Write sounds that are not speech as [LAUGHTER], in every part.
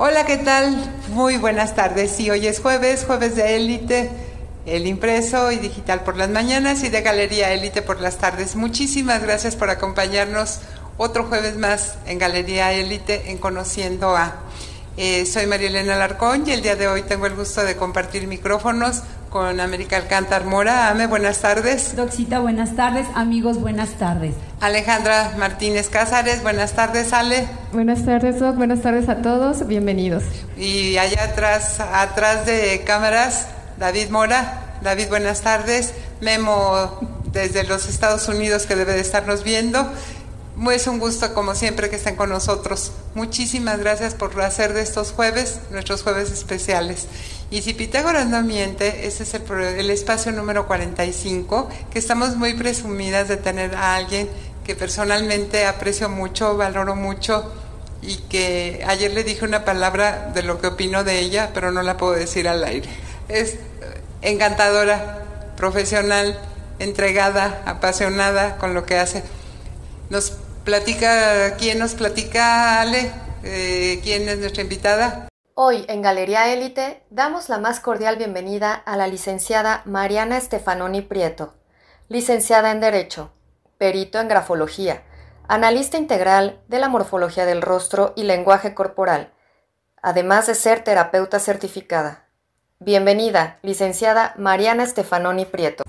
Hola, ¿qué tal? Muy buenas tardes. Sí, hoy es jueves, jueves de élite, el impreso y digital por las mañanas y de Galería Élite por las tardes. Muchísimas gracias por acompañarnos otro jueves más en Galería Élite en Conociendo a. Eh, soy María Elena Larcón y el día de hoy tengo el gusto de compartir micrófonos con América Alcántar Mora. Ame, buenas tardes. Doxita, buenas tardes. Amigos, buenas tardes. Alejandra Martínez Cázares, buenas tardes, Ale. Buenas tardes, Doc. Buenas tardes a todos. Bienvenidos. Y allá atrás, atrás de cámaras, David Mora. David, buenas tardes. Memo desde los Estados Unidos que debe de estarnos viendo. Es un gusto, como siempre, que estén con nosotros. Muchísimas gracias por hacer de estos jueves nuestros jueves especiales. Y si Pitágoras no miente, ese es el, el espacio número 45, que estamos muy presumidas de tener a alguien que personalmente aprecio mucho, valoro mucho y que ayer le dije una palabra de lo que opino de ella, pero no la puedo decir al aire. Es encantadora, profesional, entregada, apasionada con lo que hace. Nos platica, ¿quién nos platica, Ale? Eh, ¿Quién es nuestra invitada? Hoy en Galería Élite damos la más cordial bienvenida a la licenciada Mariana Estefanoni Prieto, licenciada en Derecho, perito en Grafología, analista integral de la morfología del rostro y lenguaje corporal, además de ser terapeuta certificada. Bienvenida, licenciada Mariana Estefanoni Prieto.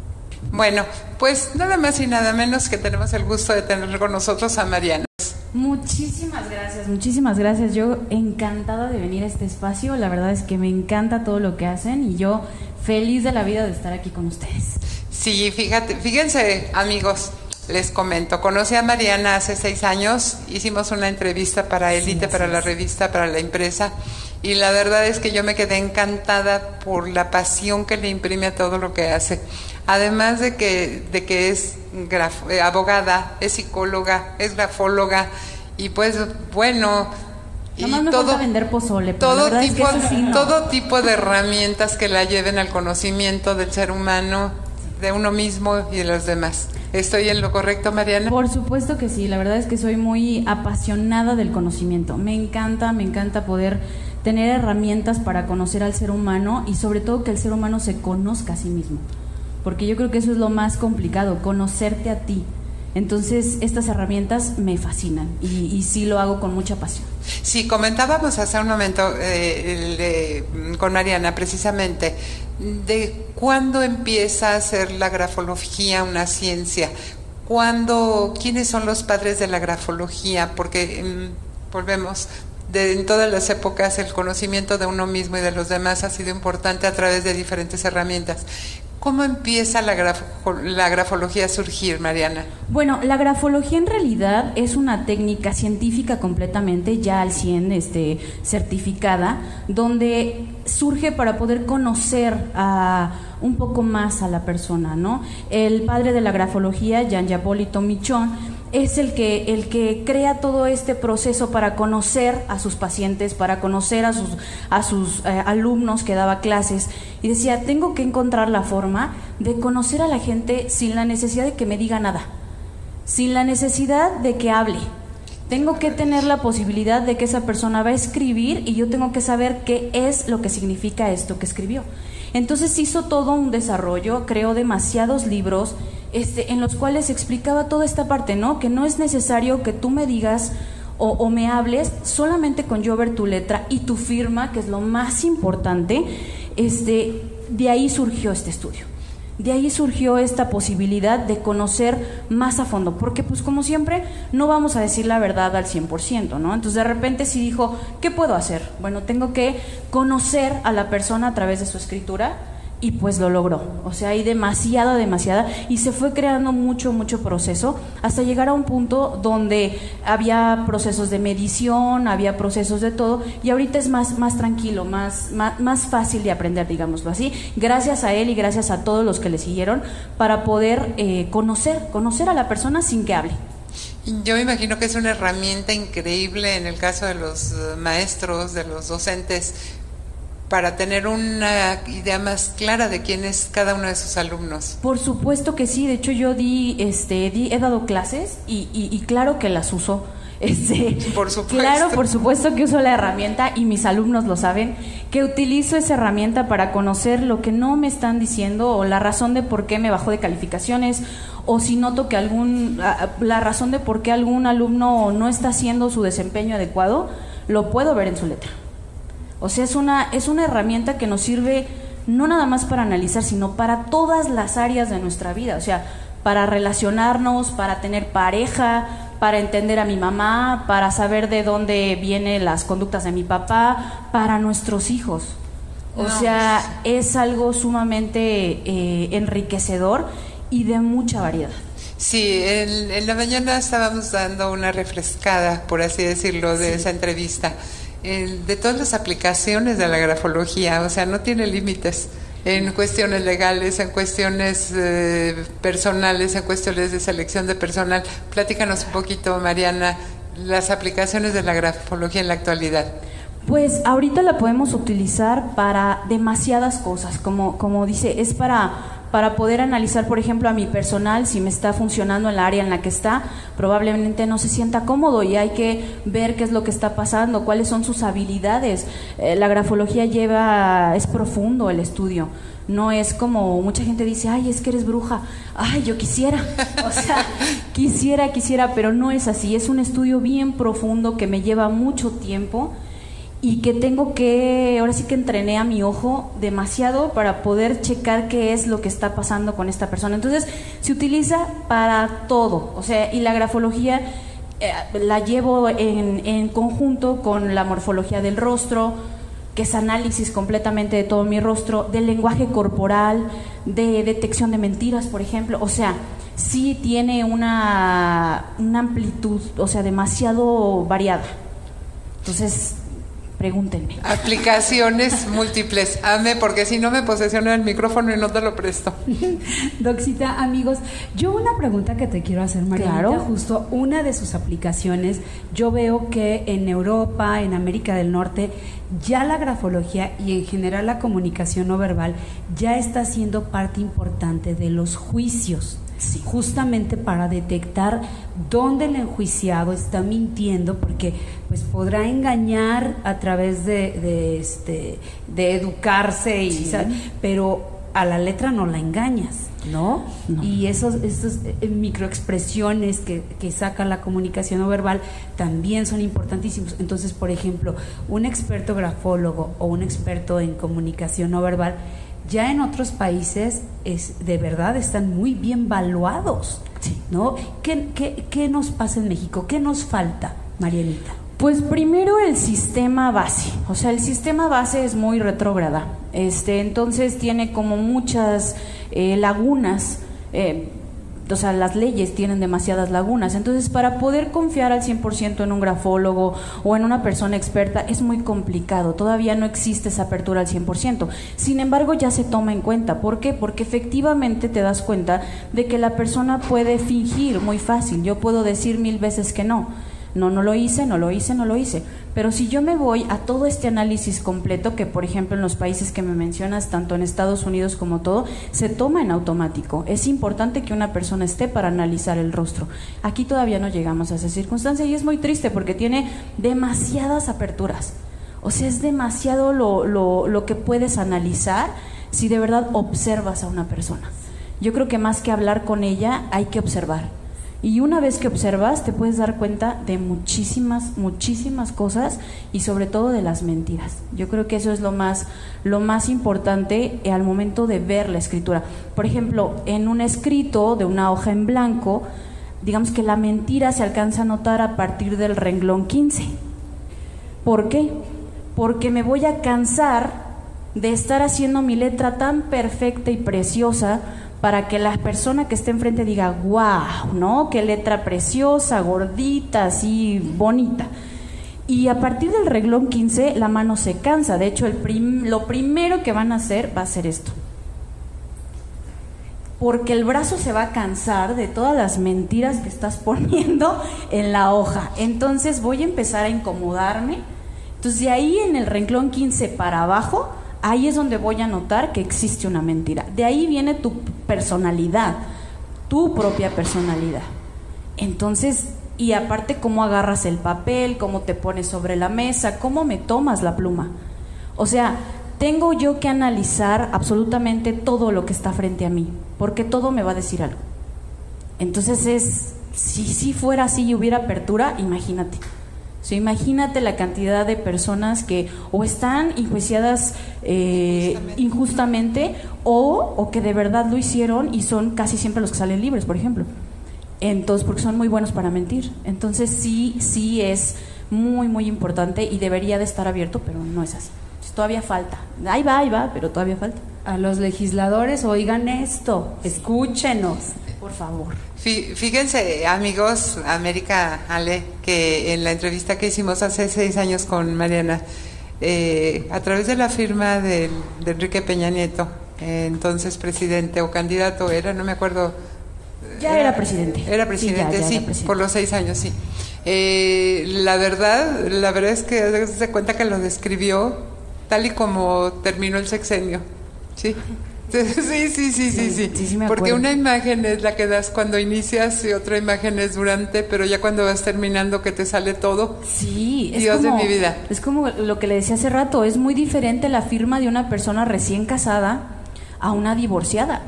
Bueno, pues nada más y nada menos que tenemos el gusto de tener con nosotros a Mariana. Muchísimas gracias, muchísimas gracias. Yo encantada de venir a este espacio. La verdad es que me encanta todo lo que hacen y yo feliz de la vida de estar aquí con ustedes. Sí, fíjate, fíjense amigos, les comento, conocí a Mariana hace seis años, hicimos una entrevista para Elite, para la revista, para la empresa, y la verdad es que yo me quedé encantada por la pasión que le imprime a todo lo que hace. Además de que, de que es eh, abogada, es psicóloga, es grafóloga, y pues bueno, y todo, vender pozole, todo tipo, todo tipo de herramientas que la lleven al conocimiento del ser humano, de uno mismo y de los demás. ¿Estoy en lo correcto, Mariana? Por supuesto que sí, la verdad es que soy muy apasionada del conocimiento. Me encanta, me encanta poder tener herramientas para conocer al ser humano y sobre todo que el ser humano se conozca a sí mismo. Porque yo creo que eso es lo más complicado, conocerte a ti. Entonces, estas herramientas me fascinan y, sí lo hago con mucha pasión. Sí, comentábamos hace un momento eh, con Mariana precisamente de cuándo empieza a ser la grafología una ciencia, cuándo, quiénes son los padres de la grafología, porque mm, volvemos, en todas las épocas el conocimiento de uno mismo y de los demás ha sido importante a través de diferentes herramientas. ¿Cómo empieza la, la, grafología a surgir, Mariana? Bueno, la grafología en realidad es una técnica científica completamente, ya al 100 este, certificada, donde surge para poder conocer a, un poco más a la persona, ¿no? El padre de la grafología, Jean Japolito Michon, es el que, el que crea todo este proceso para conocer a sus pacientes, para conocer a sus, a sus eh, alumnos que daba clases. Y decía, tengo que encontrar la forma de conocer a la gente sin la necesidad de que me diga nada, sin la necesidad de que hable. Tengo que tener la posibilidad de que esa persona va a escribir y yo tengo que saber qué es lo que significa esto que escribió. Entonces hizo todo un desarrollo, creó demasiados libros este, en los cuales explicaba toda esta parte, ¿no? Que no es necesario que tú me digas o, me hables solamente con yo ver tu letra y tu firma, que es lo más importante. Este, de ahí surgió este estudio. De ahí surgió esta posibilidad de conocer más a fondo, porque pues como siempre no vamos a decir la verdad al 100%, ¿no? Entonces de repente sí dijo, ¿qué puedo hacer? Bueno, tengo que conocer a la persona a través de su escritura, y pues lo logró. O sea, hay demasiada, demasiada, y se fue creando mucho, mucho proceso hasta llegar a un punto donde había procesos de medición, había procesos de todo, y ahorita es más, más tranquilo, más, más, fácil de aprender, digámoslo así, gracias a él y gracias a todos los que le siguieron para poder eh, conocer, conocer a la persona sin que hable. Yo me imagino que es una herramienta increíble en el caso de los eh, maestros, de los docentes, para tener una idea más clara de quién es cada uno de sus alumnos. Por supuesto que sí, de hecho yo di, este, di, he dado clases y, y, claro que las uso. [LAUGHS] Este, por supuesto. Claro, por supuesto que uso la herramienta y mis alumnos lo saben, que utilizo esa herramienta para conocer lo que no me están diciendo o la razón de por qué me bajó de calificaciones o si noto que algún la razón de por qué algún alumno no está haciendo su desempeño adecuado, lo puedo ver en su letra. O sea, es una es una herramienta que nos sirve no nada más para analizar, sino para todas las áreas de nuestra vida, o sea, para relacionarnos, para tener pareja, para entender a mi mamá, para saber de dónde vienen las conductas de mi papá, para nuestros hijos. O sea, es algo sumamente eh, enriquecedor y de mucha variedad. Sí, en, la mañana estábamos dando una refrescada, por así decirlo, de esa entrevista, de todas las aplicaciones de la grafología, o sea, no tiene límites en cuestiones legales, en cuestiones eh, personales, en cuestiones de selección de personal. Platícanos un poquito, Mariana, las aplicaciones de la grafología en la actualidad. Pues ahorita la podemos utilizar para demasiadas cosas, como, como dice, es para para poder analizar, por ejemplo, a mi personal, si me está funcionando en la área en la que está, probablemente no se sienta cómodo y hay que ver qué es lo que está pasando, cuáles son sus habilidades. Eh, la grafología lleva, es profundo el estudio. No es como mucha gente dice, ay, es que eres bruja, ay, yo quisiera, [LAUGHS] o sea, quisiera, quisiera, pero no es así, es un estudio bien profundo que me lleva mucho tiempo y que tengo que, ahora sí que entrené a mi ojo demasiado para poder checar qué es lo que está pasando con esta persona. Entonces, se utiliza para todo, o sea, y la grafología eh, la llevo en, en, conjunto con la morfología del rostro, que es análisis completamente de todo mi rostro, del lenguaje corporal, de detección de mentiras, por ejemplo, o sea, sí tiene una, una amplitud, o sea, demasiado variada. Entonces, Pregúntenme. Aplicaciones [LAUGHS] múltiples. Ame, porque si no me posesiona el micrófono y no te lo presto. [LAUGHS] Doxita, amigos, yo una pregunta que te quiero hacer, María. Claro. Justo una de sus aplicaciones, yo veo que en Europa, en América del Norte, ya la grafología y en general la comunicación no verbal ya está siendo parte importante de los juicios justamente para detectar dónde el enjuiciado está mintiendo, porque pues podrá engañar a través de, este, de educarse, y, pero a la letra no la engañas. ¿no? Y esos, esos eh, microexpresiones que, que, saca la comunicación no verbal también son importantísimos. Entonces, por ejemplo, un experto grafólogo o un experto en comunicación no verbal ya en otros países es, de verdad están muy bien valuados, ¿no? ¿Qué, qué, qué nos pasa en México? ¿Qué nos falta, Marianita? Pues primero el sistema base, o sea, el sistema base es muy retrógrada, este, entonces tiene como muchas eh, lagunas. Eh, o sea, las leyes tienen demasiadas lagunas. Entonces, para poder confiar al 100% en un grafólogo o en una persona experta es muy complicado. Todavía no existe esa apertura al 100%. Sin embargo, ya se toma en cuenta. ¿Por qué? Porque efectivamente te das cuenta de que la persona puede fingir muy fácil. Yo puedo decir mil veces que no no, no lo hice, no lo hice, no lo hice. Pero si yo me voy a todo este análisis completo, que por ejemplo en los países que me mencionas, tanto en Estados Unidos como todo, se toma en automático. Es importante que una persona esté para analizar el rostro. Aquí todavía no llegamos a esa circunstancia y es muy triste porque tiene demasiadas aperturas. O sea, es demasiado lo, lo, lo que puedes analizar si de verdad observas a una persona. Yo creo que más que hablar con ella, hay que observar y una vez que observas, te puedes dar cuenta de muchísimas, muchísimas cosas y sobre todo de las mentiras. Yo creo que eso es lo más, lo más importante al momento de ver la escritura. Por ejemplo, en un escrito de una hoja en blanco, digamos que la mentira se alcanza a notar a partir del renglón 15. ¿Por qué? Porque me voy a cansar de estar haciendo mi letra tan perfecta y preciosa para que la persona que esté enfrente diga, wow, ¿no? Qué letra preciosa, gordita, así bonita. Y a partir del reglón 15 la mano se cansa. De hecho, lo primero que van a hacer va a ser esto. Porque el brazo se va a cansar de todas las mentiras que estás [LAUGHS] poniendo en la hoja. Entonces voy a empezar a incomodarme. Entonces de ahí en el renglón 15 para abajo ahí es donde voy a notar que existe una mentira. De ahí viene tu personalidad, tu propia personalidad. Entonces, y aparte cómo agarras el papel, cómo te pones sobre la mesa, cómo me tomas la pluma. O sea, tengo yo que analizar absolutamente todo lo que está frente a mí, porque todo me va a decir algo. Entonces es, si, si fuera así y hubiera apertura, imagínate. Imagínate la cantidad de personas que o están enjuiciadas eh, injustamente, o, o, que de verdad lo hicieron y son casi siempre los que salen libres, por ejemplo. Entonces, porque son muy buenos para mentir. Entonces sí, sí es muy, muy importante y debería de estar abierto, pero no es así. Todavía falta. Ahí va, ahí va, pero todavía falta. A los legisladores, oigan esto, escúchenos, por favor. Fíjense, amigos, América Ale, que en la entrevista que hicimos hace seis años con Mariana, eh, a través de la firma de, Enrique Peña Nieto, entonces presidente o candidato era, no me acuerdo. Ya era, presidente. Era presidente, sí, por los seis años, sí. Eh, la verdad, la verdad es que se cuenta que lo describió tal y como terminó el sexenio, sí. Sí, sí, sí, sí, sí. Porque una imagen es la que das cuando inicias y otra imagen es durante, pero ya cuando vas terminando que te sale todo. Sí, es Dios de mi vida. Es como lo que le decía hace rato, es muy diferente la firma de una persona recién casada a una divorciada.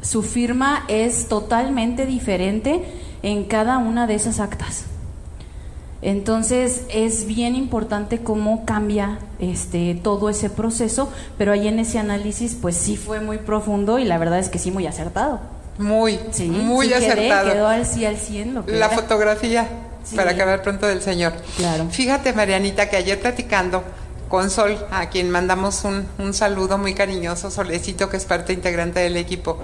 Su firma es totalmente diferente en cada una de esas actas. Entonces es bien importante cómo cambia este todo ese proceso, pero ahí en ese análisis pues sí fue muy profundo y la verdad es que sí muy acertado. Muy, sí, muy acertado. quedó al, sí, al 100 La fotografía para acabar pronto del Señor. Claro. Fíjate Marianita que ayer platicando con Sol, a quien mandamos un, un saludo muy cariñoso, Solecito, que es parte integrante del equipo,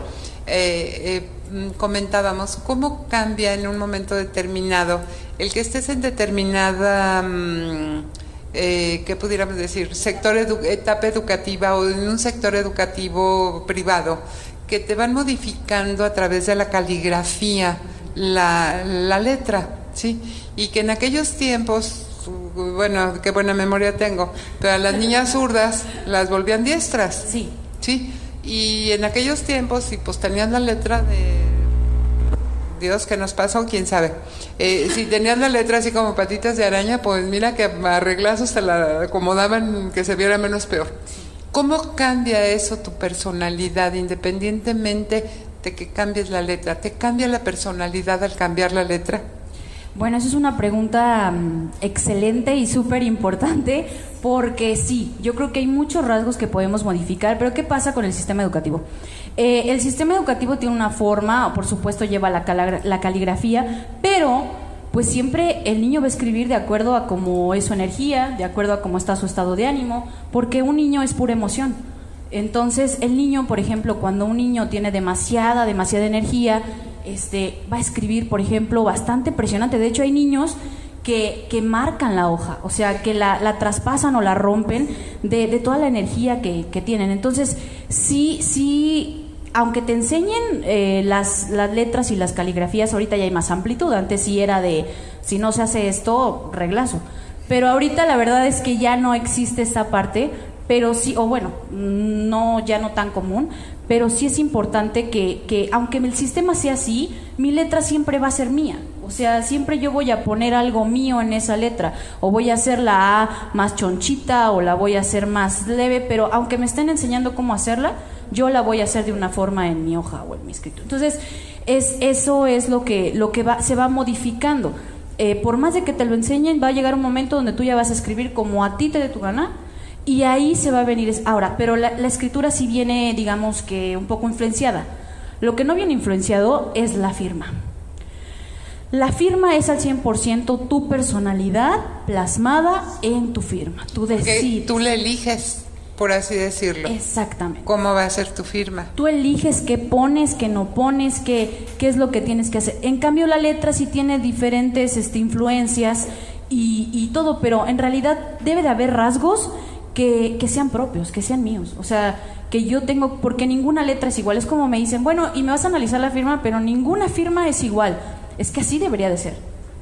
eh, eh, comentábamos cómo cambia en un momento determinado el que estés en determinada, mm, eh, ¿qué pudiéramos decir?, sector etapa educativa o en un sector educativo privado, que te van modificando a través de la caligrafía la, la letra, ¿sí? Y que en aquellos tiempos bueno, qué buena memoria tengo, pero a las niñas zurdas las volvían diestras. Sí. Sí. Y en aquellos tiempos, si pues tenían la letra de Dios que nos pasó, quién sabe. Eh, si tenían la letra así como patitas de araña, pues mira que arreglazos te la acomodaban que se viera menos peor. ¿Cómo cambia eso tu personalidad independientemente de que cambies la letra? ¿Te cambia la personalidad al cambiar la letra? Bueno, esa es una pregunta mm, excelente y súper importante porque sí, yo creo que hay muchos rasgos que podemos modificar, pero ¿qué pasa con el sistema educativo? Eh, el sistema educativo tiene una forma, por supuesto lleva la, la caligrafía, pero pues siempre el niño va a escribir de acuerdo a cómo es su energía, de acuerdo a cómo está su estado de ánimo, porque un niño es pura emoción. Entonces, el niño, por ejemplo, cuando un niño tiene demasiada, demasiada energía, este, va a escribir, por ejemplo, bastante impresionante. De hecho, hay niños que, que marcan la hoja, o sea, que la, la traspasan o la rompen de, de toda la energía que, que, tienen. Entonces, sí, sí, aunque te enseñen eh, las, las letras y las caligrafías, ahorita ya hay más amplitud. Antes sí era de, si no se hace esto, reglazo. Pero ahorita la verdad es que ya no existe esta parte, pero sí, o bueno, no, ya no tan común, pero sí es importante que, que, aunque el sistema sea así, mi letra siempre va a ser mía. O sea, siempre yo voy a poner algo mío en esa letra, o voy a hacer la A más chonchita, o la voy a hacer más leve, pero aunque me estén enseñando cómo hacerla, yo la voy a hacer de una forma en mi hoja o en mi escrito. Entonces, es, eso es lo que, lo que va, se va modificando. Eh, por más de que te lo enseñen, va a llegar un momento donde tú ya vas a escribir como a ti te dé tu gana, y ahí se va a venir. Ahora, pero la, escritura sí viene, digamos que un poco influenciada. Lo que no viene influenciado es la firma. La firma es al 100% tu personalidad plasmada en tu firma. Tú decides. Tú le eliges, por así decirlo. Exactamente. ¿Cómo va a ser tu firma? Tú eliges qué pones, qué no pones, qué, qué es lo que tienes que hacer. En cambio, la letra sí tiene diferentes este, influencias y, y todo, pero en realidad debe de haber rasgos que, sean propios, que sean míos. O sea, que yo tengo, porque ninguna letra es igual. Es como me dicen, bueno, y me vas a analizar la firma, pero ninguna firma es igual. Es que así debería de ser.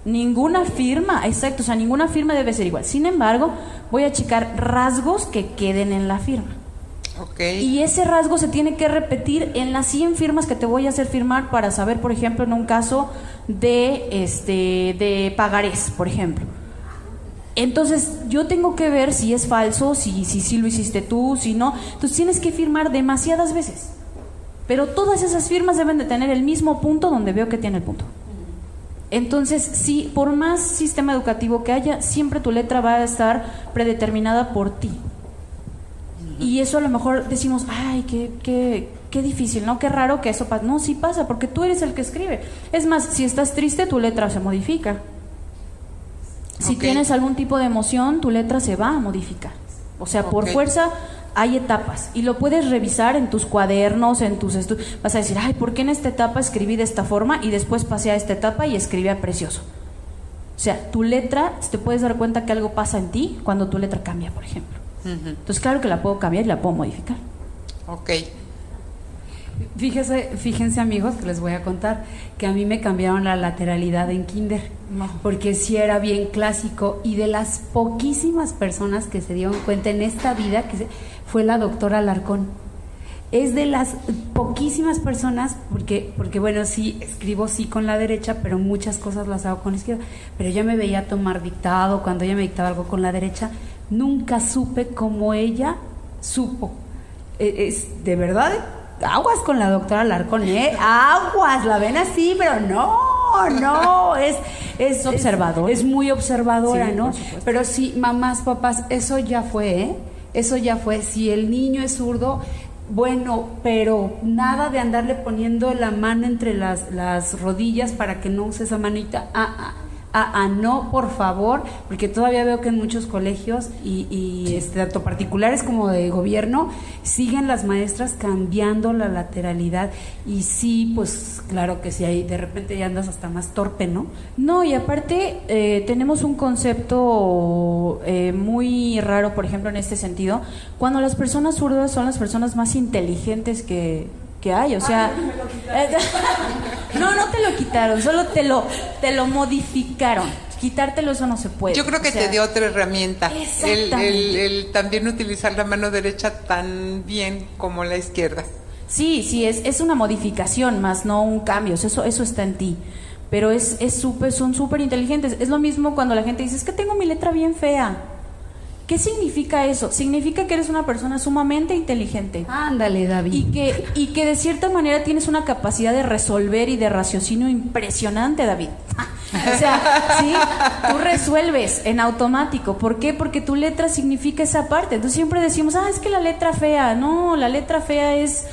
Ninguna firma, exacto, o sea, ninguna firma debe ser igual. Sin embargo, voy a checar rasgos que queden en la firma. Y ese rasgo se tiene que repetir en las 100 firmas que te voy a hacer firmar para saber, por ejemplo, en un caso de, este, de pagarés, por ejemplo. Entonces, yo tengo que ver si es falso, si, si, si lo hiciste tú, si no. Entonces, tienes que firmar demasiadas veces. Pero todas esas firmas deben de tener el mismo punto donde veo que tiene el punto. Entonces, si por más sistema educativo que haya, siempre tu letra va a estar predeterminada por ti. Y eso a lo mejor decimos, ay, qué, qué, qué difícil, ¿no? Qué raro que eso pase. No, sí pasa, porque tú eres el que escribe. Es más, si estás triste, tu letra se modifica. Si tienes algún tipo de emoción, tu letra se va a modificar. O sea, por fuerza hay etapas y lo puedes revisar en tus cuadernos, en tus estudios. Vas a decir, ay, ¿por qué en esta etapa escribí de esta forma y después pasé a esta etapa y escribí a precioso? O sea, tu letra, te puedes dar cuenta que algo pasa en ti cuando tu letra cambia, por ejemplo. Entonces, claro que la puedo cambiar y la puedo modificar. Ok. Fíjese, fíjense amigos que les voy a contar que a mí me cambiaron la lateralidad en kinder, porque sí era bien clásico y de las poquísimas personas que se dieron cuenta en esta vida que fue la doctora Alarcón. Es de las poquísimas personas, porque, porque bueno, sí, escribo sí con la derecha, pero muchas cosas las hago con la izquierda. Pero ella me veía tomar dictado, cuando ella me dictaba algo con la derecha, nunca supe cómo ella supo. E, es, de verdad, aguas con la doctora Larcón, ¿eh? Aguas, la ven así, pero no, no, es, es observador. Es, muy observadora, ¿no? Pero sí, mamás, papás, eso ya fue, ¿eh? Eso ya fue. Si el niño es zurdo, bueno, pero nada de andarle poniendo la mano entre las, las rodillas para que no use esa manita. Ah, ah a, no, por favor, porque todavía veo que en muchos colegios y, este, tanto particulares como de gobierno siguen las maestras cambiando la lateralidad y sí, pues claro que sí, ahí de repente ya andas hasta más torpe, ¿no? No, y aparte eh, tenemos un concepto eh, muy raro, por ejemplo, en este sentido, cuando las personas zurdas son las personas más inteligentes que, que hay, o sea, [LAUGHS] no, no te lo quitaron, solo te lo, te lo modificaron. Quitártelo eso no se puede. Yo creo que te dio otra herramienta. El, el, también utilizar la mano derecha tan bien como la izquierda. Sí, sí, es, es una modificación más, no un cambio. Eso, eso está en ti. Pero es, es super, son súper inteligentes. Es lo mismo cuando la gente dice, es que tengo mi letra bien fea. ¿Qué significa eso? Significa que eres una persona sumamente inteligente. Ándale, David. Y que, y que de cierta manera tienes una capacidad de resolver y de raciocinio impresionante, David. o sea, sí, tú resuelves en automático. ¿Por qué? Porque tu letra significa esa parte. Entonces siempre decimos, ah, es que la letra fea. No, la letra fea es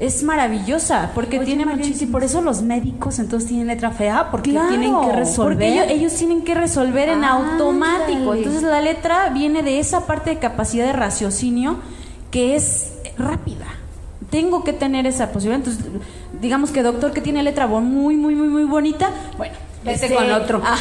es maravillosa porque tiene muchísimo. Y por eso los médicos entonces tienen letra fea porque tienen que resolver. Porque ellos, tienen que resolver en automático. Entonces la letra viene de esa parte de capacidad de raciocinio que es rápida. Tengo que tener esa posibilidad. Entonces, digamos que doctor que tiene letra muy, muy, muy, muy bonita, bueno, este, con otro. [LAUGHS]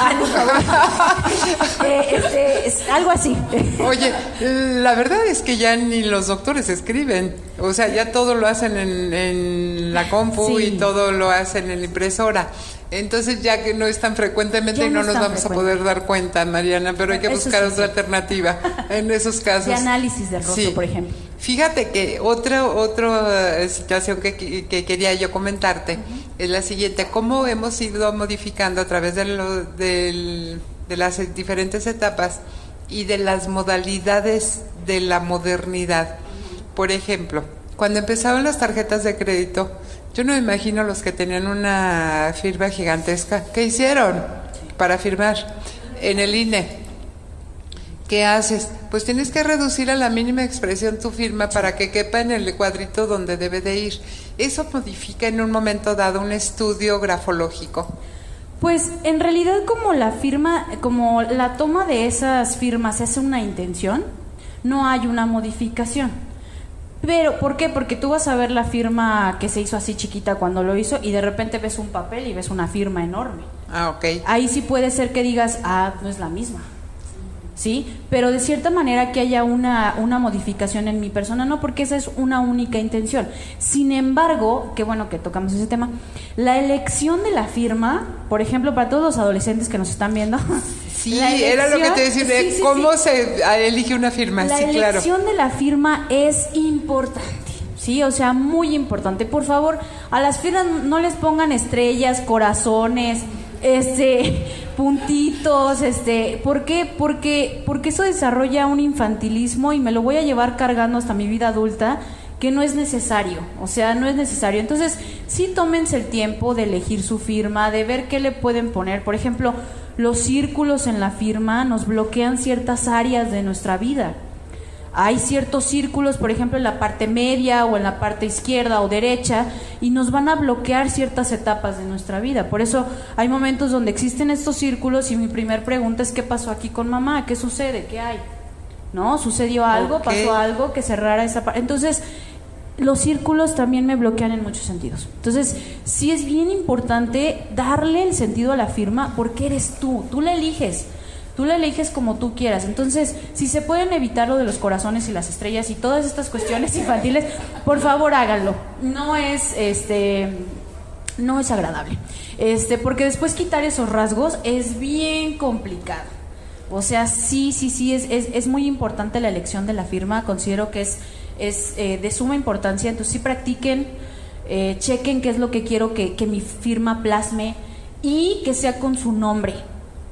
Eh, este, es algo así. Oye, la verdad es que ya ni los doctores escriben. O sea, ya todo lo hacen en, la compu y todo lo hacen en la impresora. Entonces ya que no es tan frecuentemente y no, nos vamos a poder dar cuenta, Mariana, pero hay que buscar otra alternativa en esos casos. De análisis del rostro, por ejemplo. Fíjate que otra, otra eh, situación que, que, quería yo comentarte es la siguiente, cómo hemos ido modificando a través de, lo, de las diferentes etapas y de las modalidades de la modernidad. Por ejemplo, cuando empezaban las tarjetas de crédito, yo no imagino los que tenían una firma gigantesca. ¿Qué hicieron para firmar? En el INE. ¿Qué haces? Pues tienes que reducir a la mínima expresión tu firma para que quepa en el cuadrito donde debe de ir. Eso modifica en un momento dado un estudio grafológico. Pues en realidad como la firma, como la toma de esas firmas es una intención, no hay una modificación. Pero, ¿por qué? Porque tú vas a ver la firma que se hizo así chiquita cuando lo hizo y de repente ves un papel y ves una firma enorme. Ah, ok. Ahí sí puede ser que digas, ah, no es la misma. ¿Sí? Pero de cierta manera que haya una, una modificación en mi persona, no, porque esa es una única intención. Sin embargo, qué bueno que tocamos ese tema, la elección de la firma, por ejemplo, para todos los adolescentes que nos están viendo, [LAUGHS] Sí, era lo que te decía, cómo se elige una firma. La elección de la firma es importante. Sí, o sea, muy importante. Por favor, a las firmas no les pongan estrellas, corazones, este, [LAUGHS] puntitos, este, ¿por qué? Porque, porque eso desarrolla un infantilismo y me lo voy a llevar cargando hasta mi vida adulta que no es necesario, o sea, no es necesario. Entonces, sí tómense el tiempo de elegir su firma, de ver qué le pueden poner. Por ejemplo, los círculos en la firma nos bloquean ciertas áreas de nuestra vida. Hay ciertos círculos, por ejemplo, en la parte media o en la parte izquierda o derecha, y nos van a bloquear ciertas etapas de nuestra vida. Por eso hay momentos donde existen estos círculos y mi primer pregunta es, ¿qué pasó aquí con mamá? ¿Qué sucede? ¿Qué hay? ¿No? ¿Sucedió algo? ¿Pasó algo que cerrara esa parte? Entonces, los círculos también me bloquean en muchos sentidos. Entonces, sí es bien importante darle el sentido a la firma porque eres tú, tú la eliges. Tú la eliges como tú quieras. Entonces, si se pueden evitar lo de los corazones y las estrellas y todas estas cuestiones [LAUGHS] infantiles, por favor háganlo. No es este no es agradable. Este, porque después quitar esos rasgos es bien complicado. O sea, sí, sí, sí, es, es, es muy importante la elección de la firma. Considero que es es eh, de suma importancia. Entonces sí practiquen, eh, chequen qué es lo que quiero que, mi firma plasme y que sea con su nombre.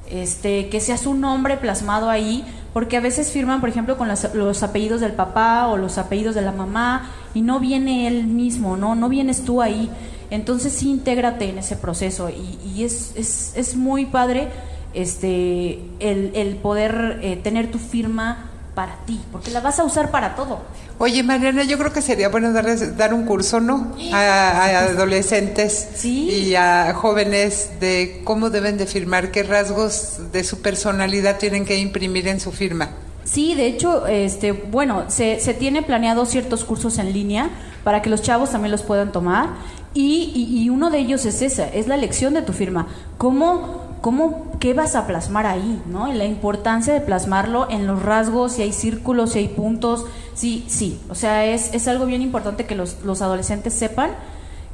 Este, que sea su nombre plasmado ahí, porque a veces firman, por ejemplo, con los apellidos del papá o los apellidos de la mamá y no viene él mismo, no, no vienes tú ahí. Entonces sí intégrate en ese proceso y, es, es, es, muy padre este, el, el poder eh, tener tu firma para ti, porque la vas a usar para todo. Oye, Mariana, yo creo que sería bueno darles, dar un curso, ¿no? A, adolescentes y a jóvenes de cómo deben de firmar, qué rasgos de su personalidad tienen que imprimir en su firma. Sí, de hecho, este, bueno, se, se tiene planeado ciertos cursos en línea para que los chavos también los puedan tomar y, y, y uno de ellos es esa, es la elección de tu firma. ¿Cómo ¿cómo, ¿qué vas a plasmar ahí? ¿no? Y la importancia de plasmarlo en los rasgos, si hay círculos, si hay puntos, sí, sí. O sea, es, es algo bien importante que los, los adolescentes sepan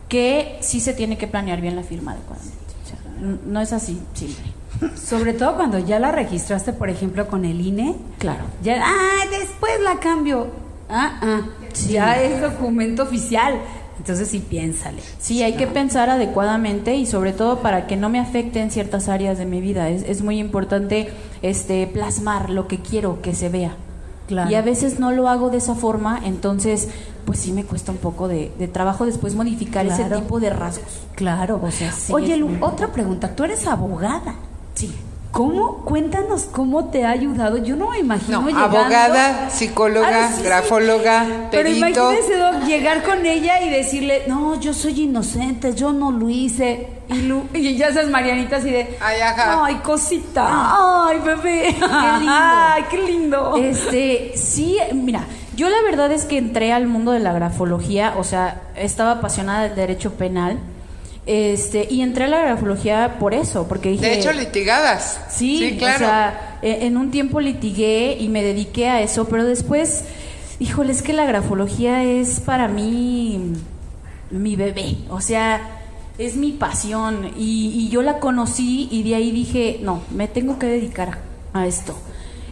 que sí se tiene que planear bien la firma adecuadamente. no es así simple. [LAUGHS] Sobre todo cuando ya la registraste, por ejemplo, con el INE. Claro. Ya, ah, después la cambio. Ah, ah, ya es documento oficial. Entonces sí, piénsale. Sí, hay que pensar adecuadamente y sobre todo para que no me afecten ciertas áreas de mi vida. Es, es muy importante este, plasmar lo que quiero que se vea. Claro. Y a veces no lo hago de esa forma, entonces pues sí me cuesta un poco de, trabajo después modificar ese tipo de rasgos. Claro. O sea, Oye, otra pregunta, tú eres abogada. Sí. ¿Cómo? Cuéntanos cómo te ha ayudado. Yo no me imagino no, abogada, psicóloga, grafóloga, Pero imagínese llegar con ella y decirle, no, yo soy inocente, yo no lo hice. Y, y ya esas Marianitas y de, ay, ajá. ay, cosita, ay, bebé, qué lindo. [LAUGHS] ay, qué lindo. Este, sí, mira, yo la verdad es que entré al mundo de la grafología, o sea, estaba apasionada del derecho penal este, y entré a la grafología por eso, porque dije... De hecho, litigadas. Sí, claro. O sea, e, en un tiempo litigué y me dediqué a eso, pero después, híjole, es que la grafología es para mí mi bebé, o sea, es mi pasión y, y yo la conocí y de ahí dije, no, me tengo que dedicar a esto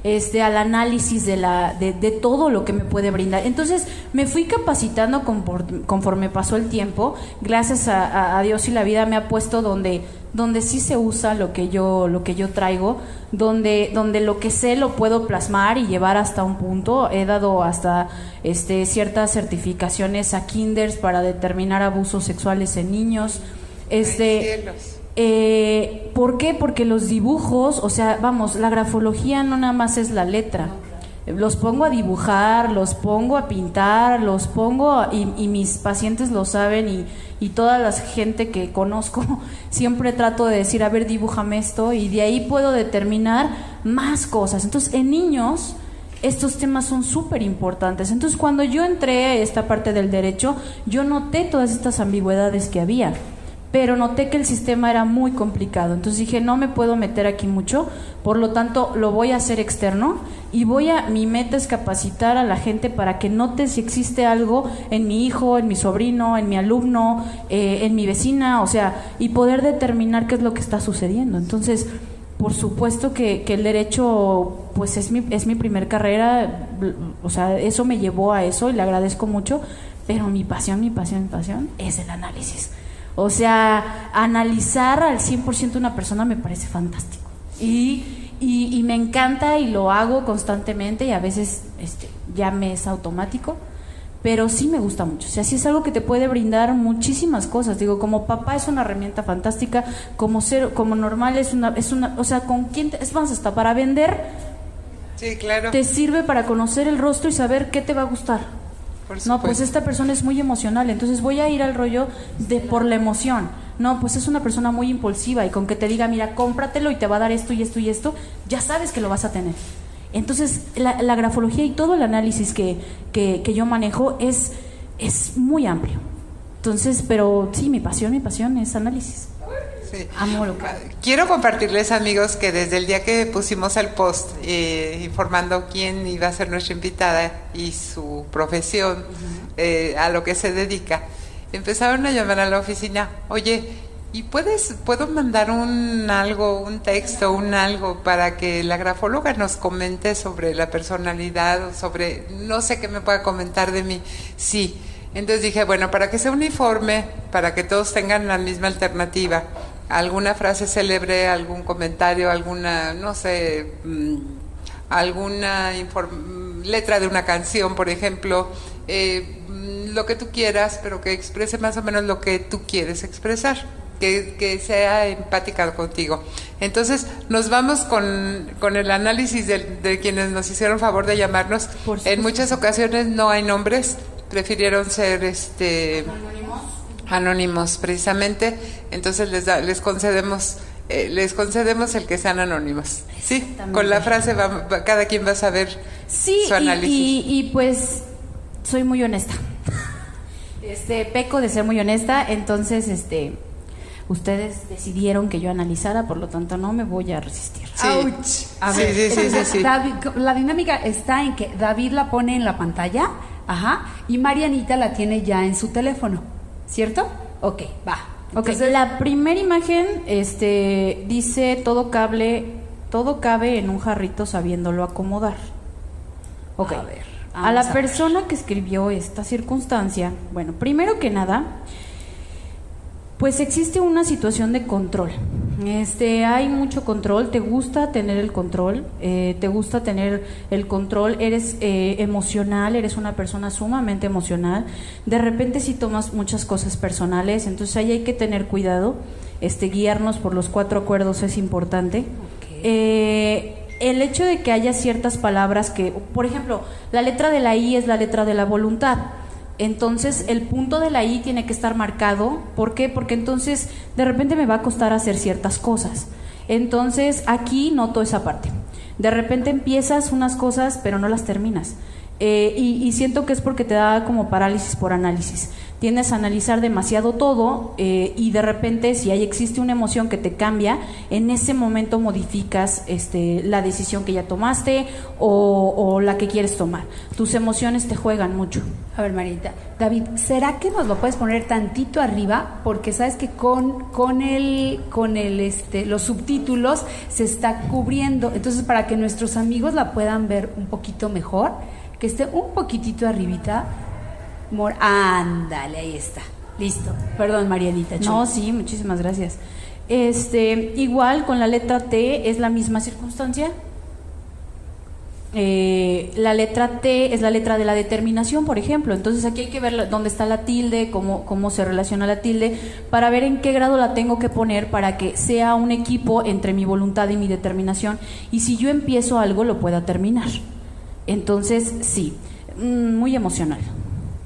este, al análisis de, la, de, de, todo lo que me puede brindar. Entonces me fui capacitando conforme pasó el tiempo, gracias a, Dios y la vida me ha puesto donde, donde sí se usa lo que yo, lo que yo traigo, donde, donde lo que sé lo puedo plasmar y llevar hasta un punto. He dado hasta este, ciertas certificaciones a kinders para determinar abusos sexuales en niños. Este, eh, ¿Por qué? Porque los dibujos, o sea, vamos, la grafología no nada más es la letra. Los pongo a dibujar, los pongo a pintar, los pongo, y, mis pacientes lo saben y, y, toda la gente que conozco, [LAUGHS] siempre trato de decir, a ver, dibújame esto, y de ahí puedo determinar más cosas. Entonces, en niños, estos temas son súper importantes. Entonces, cuando yo entré a esta parte del derecho, yo noté todas estas ambigüedades que había pero noté que el sistema era muy complicado. Entonces dije, no me puedo meter aquí mucho, por lo tanto lo voy a hacer externo y voy a, mi meta es capacitar a la gente para que note si existe algo en mi hijo, en mi sobrino, en mi alumno, eh, en mi vecina, o sea, y poder determinar qué es lo que está sucediendo. Entonces, por supuesto que, que, el derecho pues es mi, es mi primer carrera, o sea, eso me llevó a eso y le agradezco mucho, pero mi pasión, mi pasión, mi pasión es el análisis. O sea, analizar al 100% una persona me parece fantástico. Y, y, y, me encanta y lo hago constantemente y a veces este, ya me es automático pero sí me gusta mucho. O sea, sí es algo que te puede brindar muchísimas cosas. Digo, como papá es una herramienta fantástica, como ser, como normal es una, es una, o sea, con quién es más hasta para vender. Sí, claro. Te sirve para conocer el rostro y saber qué te va a gustar. No, pues esta persona es muy emocional, entonces voy a ir al rollo de por la emoción. No, pues es una persona muy impulsiva y con que te diga, mira, cómpratelo y te va a dar esto y esto y esto, ya sabes que lo vas a tener. Entonces, la, grafología y todo el análisis que, que, yo manejo es, es muy amplio. Entonces, pero sí, mi pasión, mi pasión es análisis. Sí. Amo lo que... Quiero compartirles, amigos, que desde el día que pusimos el post eh, informando quién iba a ser nuestra invitada y su profesión, eh, a lo que se dedica, empezaron a llamar a la oficina, oye, ¿Y puedes, puedo mandar un algo, un texto, un algo para que la grafóloga nos comente sobre la personalidad o sobre, no sé qué me pueda comentar de mí? Sí. Entonces dije, bueno, para que sea uniforme, para que todos tengan la misma alternativa, alguna frase célebre, algún comentario, alguna, no sé, mm, alguna letra de una canción, por ejemplo, eh, mm, lo que tú quieras, pero que exprese más o menos lo que tú quieres expresar que, sea empática contigo. Entonces, nos vamos con, con el análisis de, quienes nos hicieron favor de llamarnos. En muchas ocasiones no hay nombres, prefirieron ser este anónimos, precisamente. Entonces les les concedemos eh, les concedemos el que sean anónimos. Sí, con la frase cada quien va a saber su análisis. Y, y, y pues soy muy honesta. Este peco de ser muy honesta, entonces este ustedes decidieron que yo analizara, por lo tanto no me voy a resistir. Sí. A ver, sí, sí, la dinámica está en que David la pone en la pantalla, ajá, y Marianita la tiene ya en su teléfono, ¿cierto? Ok, va. Ok, la primera imagen este, dice todo cable, todo cabe en un jarrito sabiéndolo acomodar. Ok. A ver. A la persona que escribió esta circunstancia, bueno, primero que nada, pues existe una situación de control. Este, hay mucho control, te gusta tener el control, eh, te gusta tener el control, eres eh, emocional, eres una persona sumamente emocional. De repente si tomas muchas cosas personales, entonces ahí hay que tener cuidado. Este, guiarnos por los cuatro acuerdos es importante. Eh, el hecho de que haya ciertas palabras que, por ejemplo, la letra de la I es la letra de la voluntad entonces el punto de la I tiene que estar marcado. ¿Por qué? Porque entonces de repente me va a costar hacer ciertas cosas. Entonces aquí noto esa parte. De repente empiezas unas cosas pero no las terminas. Eh, y, siento que es porque te da como parálisis por análisis. Tienes a analizar demasiado todo eh, y de repente si ahí existe una emoción que te cambia, en ese momento modificas este, la decisión que ya tomaste o, la que quieres tomar. Tus emociones te juegan mucho. A ver, Marita, David, ¿será que nos lo puedes poner tantito arriba? Porque sabes que con, con, el, con el, este, los subtítulos se está cubriendo. Entonces, para que nuestros amigos la puedan ver un poquito mejor, que esté un poquitito arribita. Mor Ándale, ahí está. Listo. Perdón, Marianita. No, sí, muchísimas gracias. Este, igual con la letra T es la misma circunstancia. Eh, la letra T es la letra de la determinación, por ejemplo. Entonces aquí hay que ver dónde está la tilde, cómo, cómo se relaciona la tilde, para ver en qué grado la tengo que poner para que sea un equipo entre mi voluntad y mi determinación. Y si yo empiezo algo, lo pueda terminar. Entonces, sí, mm, muy emocional,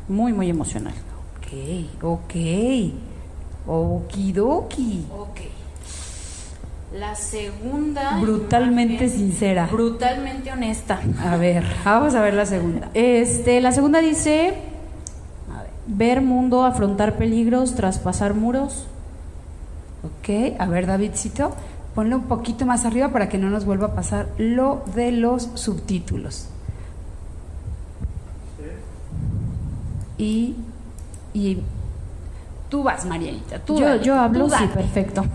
muy, muy emocional. Ok, ok. Okidoki. Ok. La segunda. Brutalmente sincera. Brutalmente honesta. A ver, vamos a ver la segunda. Este, la segunda dice: ver mundo, afrontar peligros, traspasar muros. Ok, a ver, Davidcito, ponle un poquito más arriba para que no nos vuelva a pasar lo de los subtítulos. Y, y tú vas, Marianita. Tú yo, yo hablo, sí, perfecto. [LAUGHS]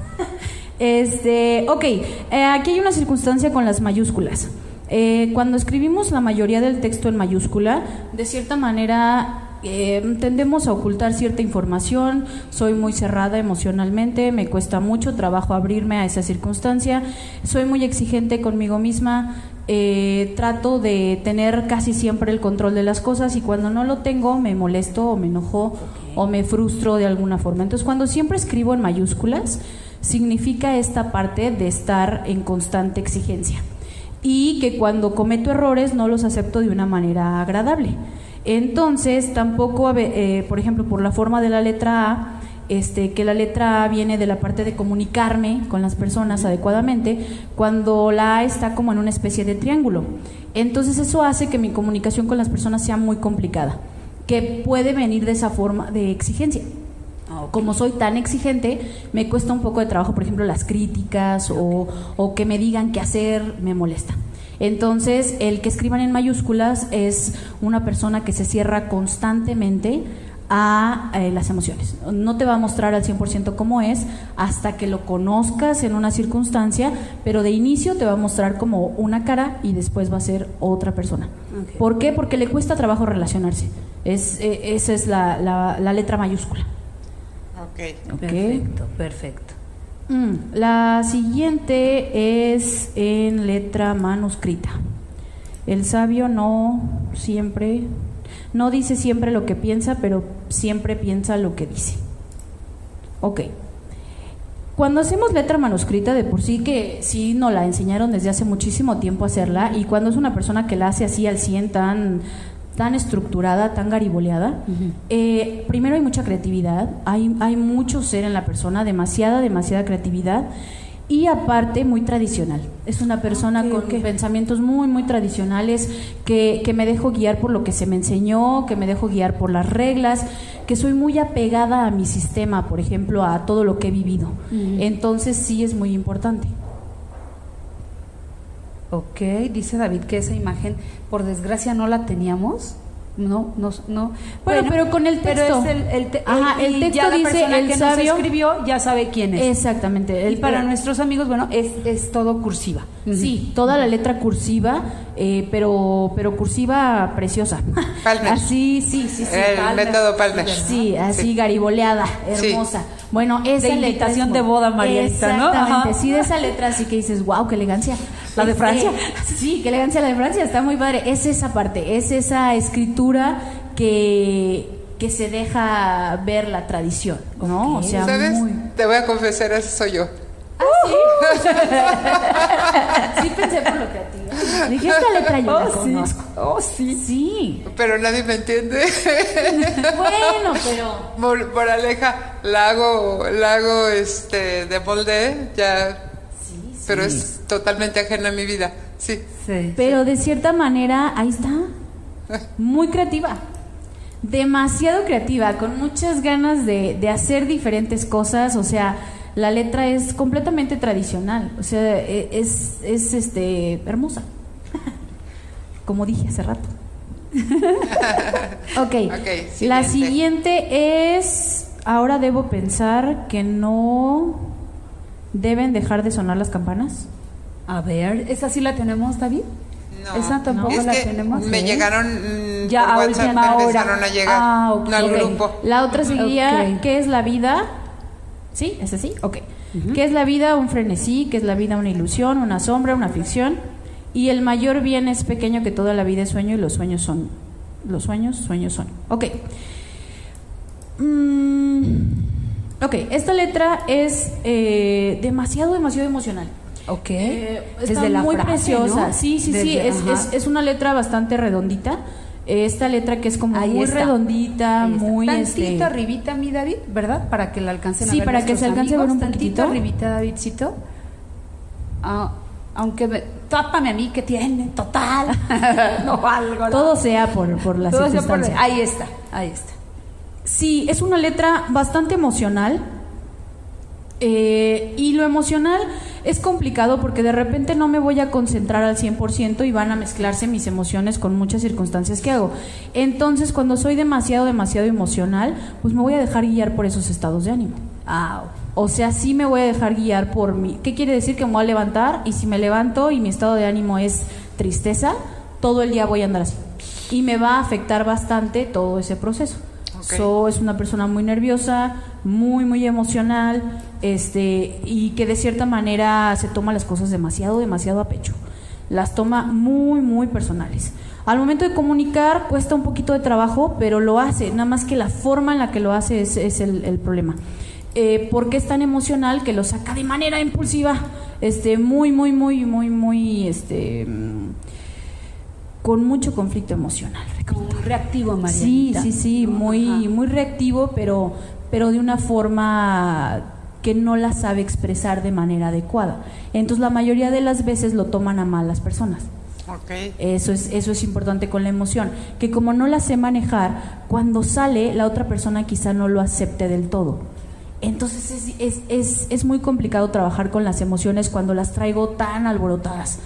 Este, ok, eh, aquí hay una circunstancia con las mayúsculas. Eh, cuando escribimos la mayoría del texto en mayúscula, de cierta manera eh, tendemos a ocultar cierta información, soy muy cerrada emocionalmente, me cuesta mucho trabajo abrirme a esa circunstancia, soy muy exigente conmigo misma, eh, trato de tener casi siempre el control de las cosas y cuando no lo tengo me molesto o me enojo o me frustro de alguna forma. Entonces cuando siempre escribo en mayúsculas, significa esta parte de estar en constante exigencia y que cuando cometo errores no los acepto de una manera agradable. Entonces, tampoco, eh, por ejemplo, por la forma de la letra A, este, que la letra A viene de la parte de comunicarme con las personas adecuadamente, cuando la A está como en una especie de triángulo. Entonces eso hace que mi comunicación con las personas sea muy complicada, que puede venir de esa forma de exigencia. Como soy tan exigente, me cuesta un poco de trabajo, por ejemplo, las críticas o, o que me digan qué hacer, me molesta. Entonces, el que escriban en mayúsculas es una persona que se cierra constantemente a eh, las emociones. No te va a mostrar al 100% cómo es hasta que lo conozcas en una circunstancia, pero de inicio te va a mostrar como una cara y después va a ser otra persona. ¿Por qué? Porque le cuesta trabajo relacionarse. Es, eh, esa es la, letra mayúscula. Ok. Perfecto, perfecto. Mm, la siguiente es en letra manuscrita. El sabio no siempre, no dice siempre lo que piensa, pero siempre piensa lo que dice. Ok. Cuando hacemos letra manuscrita, de por sí que sí nos la enseñaron desde hace muchísimo tiempo hacerla, y cuando es una persona que la hace así al 100 tan tan estructurada, tan gariboleada. Eh, primero hay mucha creatividad, hay, hay mucho ser en la persona, demasiada, demasiada creatividad. Y aparte, muy tradicional. Es una persona con pensamientos muy, muy tradicionales, que, que, me dejo guiar por lo que se me enseñó, que me dejo guiar por las reglas, que soy muy apegada a mi sistema, por ejemplo, a todo lo que he vivido. Entonces sí es muy importante. Ok, dice David que esa imagen, por desgracia, no la teníamos. No, no, no. Bueno, pero con el texto. Pero es el, el, Ajá, el texto ya dice el que sabio, escribió ya sabe quién es. Exactamente. y para nuestros amigos, bueno, es, es todo cursiva. Sí, toda la letra cursiva, eh, pero pero cursiva preciosa. Palmer. [LAUGHS] Así, sí, sí, sí. El método Palmer. Sí, así gariboleada, hermosa. Bueno, esa de invitación de boda, Marielita, ¿no? Exactamente. Sí, de esa letra así que dices, wow, qué elegancia. La de Francia. [LAUGHS] sí, qué elegancia la de Francia, está muy padre. Es esa parte, es esa escritura que que se deja ver la tradición, ¿no? O sea, ¿Sabes? Te voy a confesar, eso soy yo. ¿Ah, sí? [LAUGHS] [LAUGHS] sí pensé por lo creativo. Dije, esta letra yo oh, la conozco. Oh, sí. Sí. Pero nadie me entiende. [LAUGHS] bueno, pero... Por, Aleja, la hago, la hago este, de molde, ya... Sí, sí. Pero es totalmente ajena a mi vida, sí. sí pero de cierta manera, ahí está. Muy creativa demasiado creativa, con muchas ganas de, de, hacer diferentes cosas, o sea, la letra es completamente tradicional, o sea, e, es, es este, hermosa, [LAUGHS] como dije hace rato. [LAUGHS] ok, okay la siguiente es, ahora debo pensar que no deben dejar de sonar las campanas. A ver, ¿esa sí la tenemos, David? No, esa tampoco la tenemos. Me llegaron mm, ya por WhatsApp, empezaron a llegar ah, al grupo. La otra sería, ¿qué es la vida? ¿Sí? ¿Es así? Ok. ¿Qué es la vida? Un frenesí, ¿qué es la vida? Una ilusión, una sombra, una ficción. Y el mayor bien es pequeño que toda la vida es sueño y los sueños son. Los sueños, sueños son. Ok. Mm, ok, esta letra es eh, demasiado, demasiado emocional. Ok. Eh, está muy preciosa. Sí, sí, sí. Es, es, es, una letra bastante redondita esta letra que es como muy redondita, muy tantito este... arribita mi David, ¿verdad? Para que la alcancen sí, a ver para que se alcance a ver un tantito arribita Davidcito. Ah, aunque me, tápame a mí que tiene, total. [LAUGHS] no algo. Todo sea por, por la circunstancia. ahí está, ahí está. Sí, es una letra bastante emocional. Eh, y lo emocional es complicado porque de repente no me voy a concentrar al 100% y van a mezclarse mis emociones con muchas circunstancias que hago. Entonces, cuando soy demasiado, demasiado emocional, pues me voy a dejar guiar por esos estados de ánimo. Ah, O sea, sí me voy a dejar guiar por mí. ¿Qué quiere decir? Que me voy a levantar y si me levanto y mi estado de ánimo es tristeza, todo el día voy a andar así. Y me va a afectar bastante todo ese proceso. So, es una persona muy nerviosa, muy, muy emocional, este, y que de cierta manera se toma las cosas demasiado, demasiado a pecho. Las toma muy, muy personales. Al momento de comunicar cuesta un poquito de trabajo, pero lo hace, nada más que la forma en la que lo hace es, el, problema. Eh, porque es tan emocional que lo saca de manera impulsiva, este, muy, muy, muy, muy, muy, este, con mucho conflicto emocional. reactivo, María. Sí, sí, sí, muy, muy reactivo, pero, pero de una forma que no la sabe expresar de manera adecuada. Entonces la mayoría de las veces lo toman a mal las personas. Okay. Eso, es, eso es importante con la emoción, que como no la sé manejar, cuando sale la otra persona quizá no lo acepte del todo. Entonces es, es, es, es muy complicado trabajar con las emociones cuando las traigo tan alborotadas.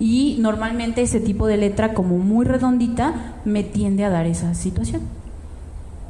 Y normalmente ese tipo de letra como muy redondita me tiende a dar esa situación.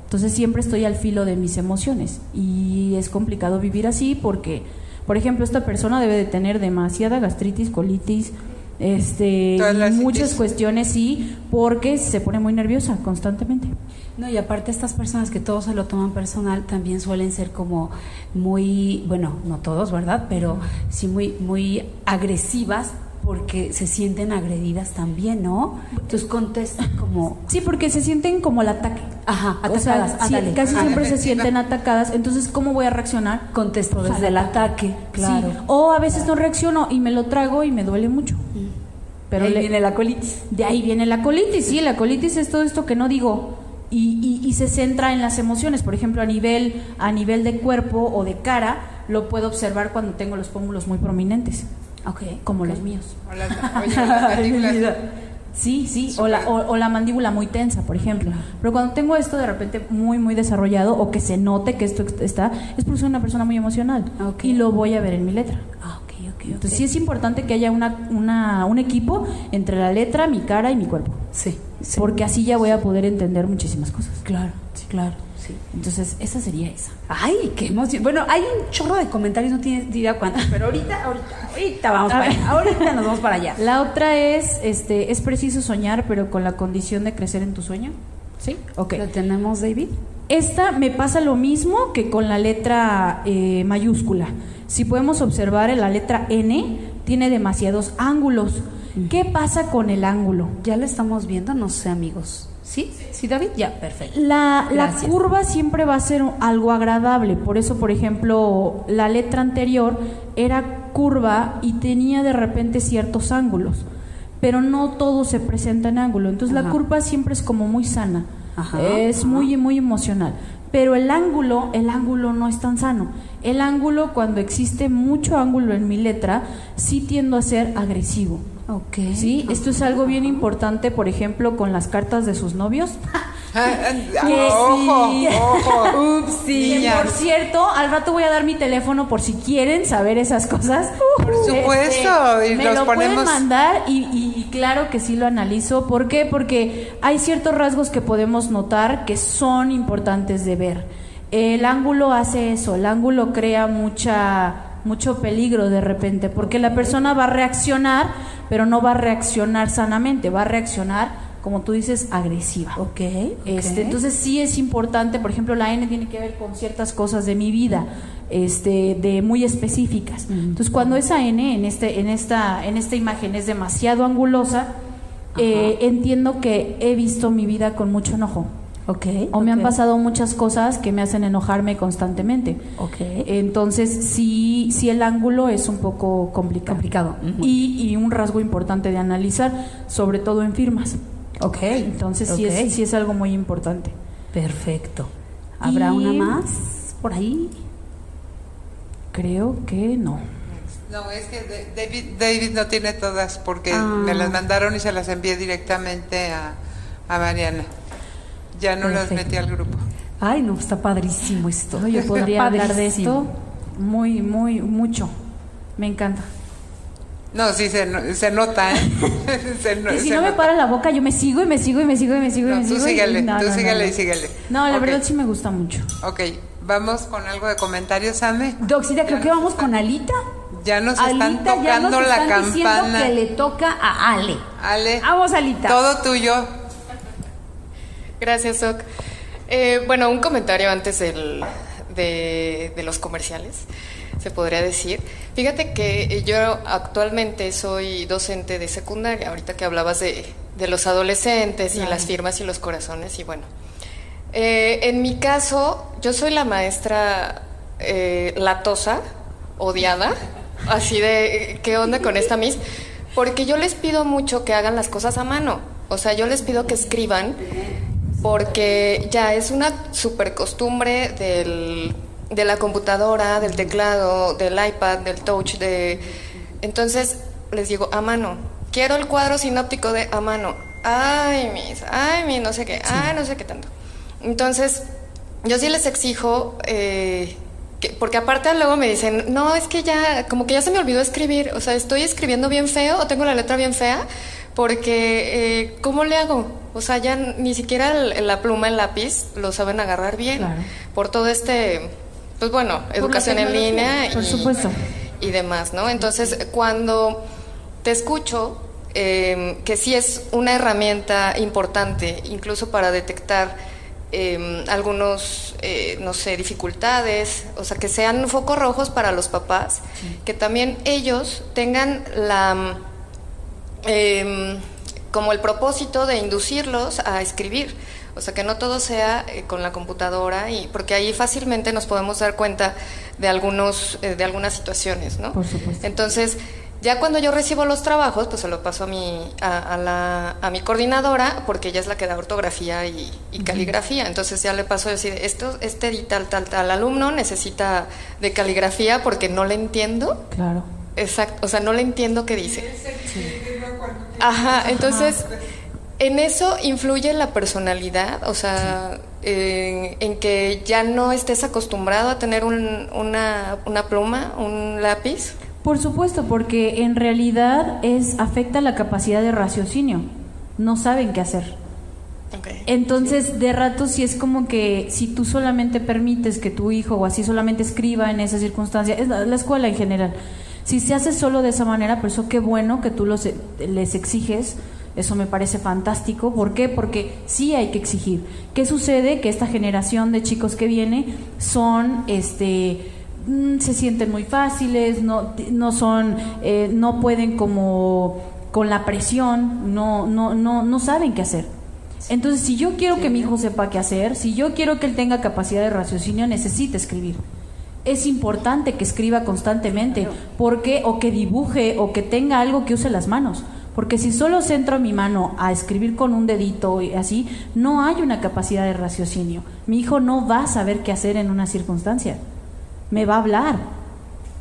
Entonces siempre estoy al filo de mis emociones y es complicado vivir así porque, por ejemplo, esta persona debe de tener demasiada gastritis, colitis, este, muchas cuestiones sí, porque se pone muy nerviosa constantemente. No, y aparte estas personas que todos se lo toman personal también suelen ser como muy, bueno, no todos, ¿verdad? Pero sí muy, muy agresivas porque se sienten agredidas también, ¿no? Entonces contestan como... Sí, porque se sienten como el ataque. Ajá, atacadas, o sea, casi siempre se sienten atacadas, entonces ¿cómo voy a reaccionar? Contesto desde el ataque, claro. O a veces no reacciono y me lo trago y me duele mucho. Mm. Pero de ahí viene la colitis. De ahí viene la colitis, sí, la colitis es todo esto que no digo. Y, y, se centra en las emociones, por ejemplo, a nivel, a nivel de cuerpo o de cara, lo puedo observar cuando tengo los pómulos muy prominentes. Okay, como los míos. O [LAUGHS] sí, sí, o la, o, la, mandíbula muy tensa, por ejemplo. Pero cuando tengo esto de repente muy, muy desarrollado o que se note que esto está, es porque soy una persona muy emocional. Y lo voy a ver en mi letra. Ah, Entonces sí es importante que haya una, una, un equipo entre la letra, mi cara y mi cuerpo. Sí, sí. Porque así ya voy a poder entender muchísimas cosas. Claro, sí, claro. Entonces, esa sería esa. Ay, qué emoción. Bueno, hay un chorro de comentarios, no tienes idea cuántos, pero ahorita, ahorita, ahorita vamos para allá. Ahorita nos vamos para allá. La otra es, este, es preciso soñar, pero con la condición de crecer en tu sueño. ¿Sí? Ok. ¿Lo tenemos, David? Esta me pasa lo mismo que con la letra eh, mayúscula. Si podemos observar, la letra N tiene demasiados ángulos. Mm. ¿Qué pasa con el ángulo? Ya lo estamos viendo, no sé, amigos. ¿Sí? ¿Sí, David? Ya, perfecto. La, la, curva siempre va a ser algo agradable. Por eso, por ejemplo, la letra anterior era curva y tenía de repente ciertos ángulos. Pero no todo se presenta en ángulo. Entonces la curva siempre es como muy sana. es muy, muy emocional. Pero el ángulo, el ángulo no es tan sano. El ángulo, cuando existe mucho ángulo en mi letra, sí tiendo a ser agresivo. Ok. Sí, esto es algo bien importante, por ejemplo, con las cartas de sus novios. [LAUGHS] ojo, ojo. [LAUGHS] Ups, sí. por cierto, al rato voy a dar mi teléfono por si quieren saber esas cosas. Por supuesto, y me lo pueden mandar y, y, claro que sí lo analizo. ¿Por qué? Porque hay ciertos rasgos que podemos notar que son importantes de ver. El ángulo hace eso, el ángulo crea mucha mucho peligro de repente, porque la persona va a reaccionar, pero no va a reaccionar sanamente, va a reaccionar como tú dices, agresiva. Ok. Este, entonces sí es importante, por ejemplo, la N tiene que ver con ciertas cosas de mi vida, este, de muy específicas. Entonces cuando esa N en este, en esta, en esta imagen es demasiado angulosa, eh, entiendo que he visto mi vida con mucho enojo. Okay, o me han pasado muchas cosas que me hacen enojarme constantemente. Okay. Entonces, sí, sí el ángulo es un poco complicado. complicado. y, y, un rasgo importante de analizar, sobre todo en firmas. Ok. Entonces, sí, es, sí es algo muy importante. Perfecto. ¿Habrá una más por ahí? Creo que no. No, es que David, David no tiene todas porque me las ah. mandaron y se las envié directamente a, a Mariana. Ya no los metí al grupo. Ay, no, está padrísimo esto. yo [LAUGHS] podría hablar de esto muy, muy, mucho. Me encanta. No, sí, se, se nota. ¿eh? [LAUGHS] y si no me para la boca, yo me sigo y me sigo y me sigo y me sigo y me tú sigo. Síguele, tú síguele y síguele. No, la verdad sí me gusta mucho. Ok, Vamos con algo de comentarios, Ame. Doxida, creo que vamos con Alita. Ya nos están tocando ya nos la están campana. que le toca a Ale. Ale. Vamos, Alita. Todo tuyo. Gracias, Doc. Eh, bueno, un comentario antes del, de, de los comerciales se podría decir. Fíjate que yo actualmente soy docente de secundaria, ahorita que hablabas de, de los adolescentes y las firmas y los corazones, y bueno, eh, en mi caso, yo soy la maestra eh, latosa, odiada, así de, ¿qué onda con esta Miss? Porque yo les pido mucho que hagan las cosas a mano. O sea, yo les pido que escriban porque ya es una super costumbre del, de la computadora, del teclado, del iPad, del touch, de... Entonces les digo, a mano. Quiero el cuadro sinóptico de a mano. Ay, mis, ay, mi, no sé qué, ay, no sé qué tanto. Entonces, yo sí les exijo, eh, porque aparte luego me dicen, no, es que ya, como que ya se me olvidó escribir, o sea, estoy escribiendo bien feo o tengo la letra bien fea, porque eh, ¿cómo le hago? O sea, ya ni siquiera la pluma, el lápiz lo saben agarrar bien, por todo este, pues bueno, educación en línea y, por supuesto. y demás, ¿no? Entonces, cuando te escucho, eh, que sí es una herramienta importante, incluso para detectar Em, algunos, eh, no sé, dificultades, o sea, que sean focos rojos para los papás, que también ellos tengan la, em, como el propósito de inducirlos a escribir. O sea, que no todo sea eh, con la computadora, y porque ahí fácilmente nos podemos dar cuenta de, algunos, eh, de algunas situaciones, ¿no? Por supuesto. Entonces, ya cuando yo recibo los trabajos, pues se lo paso a mi, a, la, a mi coordinadora, porque ella es la que da ortografía y, caligrafía. Entonces ya le paso a decir, esto, este tal, tal, tal alumno necesita de caligrafía porque no le entiendo. Claro. Exacto, o sea, no le entiendo qué dice. Ajá, entonces, en eso influye la personalidad, o sea, en que ya no estés acostumbrado a tener una, una pluma, un lápiz. Por supuesto, porque en realidad es afecta la capacidad de raciocinio. No saben qué hacer. Entonces, de rato sí es como que si tú solamente permites que tu hijo o así solamente escriba en esa circunstancia, es la, escuela en general, si se hace solo de esa manera, pues eso qué bueno que tú los, les exiges, eso me parece fantástico. ¿Por qué? Porque sí hay que exigir. ¿Qué sucede? Que esta generación de chicos que viene son, este, Mm, se sienten muy fáciles, no, no son, eh, no pueden como con la presión, no, no, no, no saben qué hacer. Entonces, si yo quiero que mi hijo sepa qué hacer, si yo quiero que él tenga capacidad de raciocinio, necesita escribir. Es importante que escriba constantemente, porque o que dibuje o que tenga algo que use las manos. Porque si solo centro mi mano a escribir con un dedito y así, no hay una capacidad de raciocinio. Mi hijo no va a saber qué hacer en una circunstancia me va a hablar.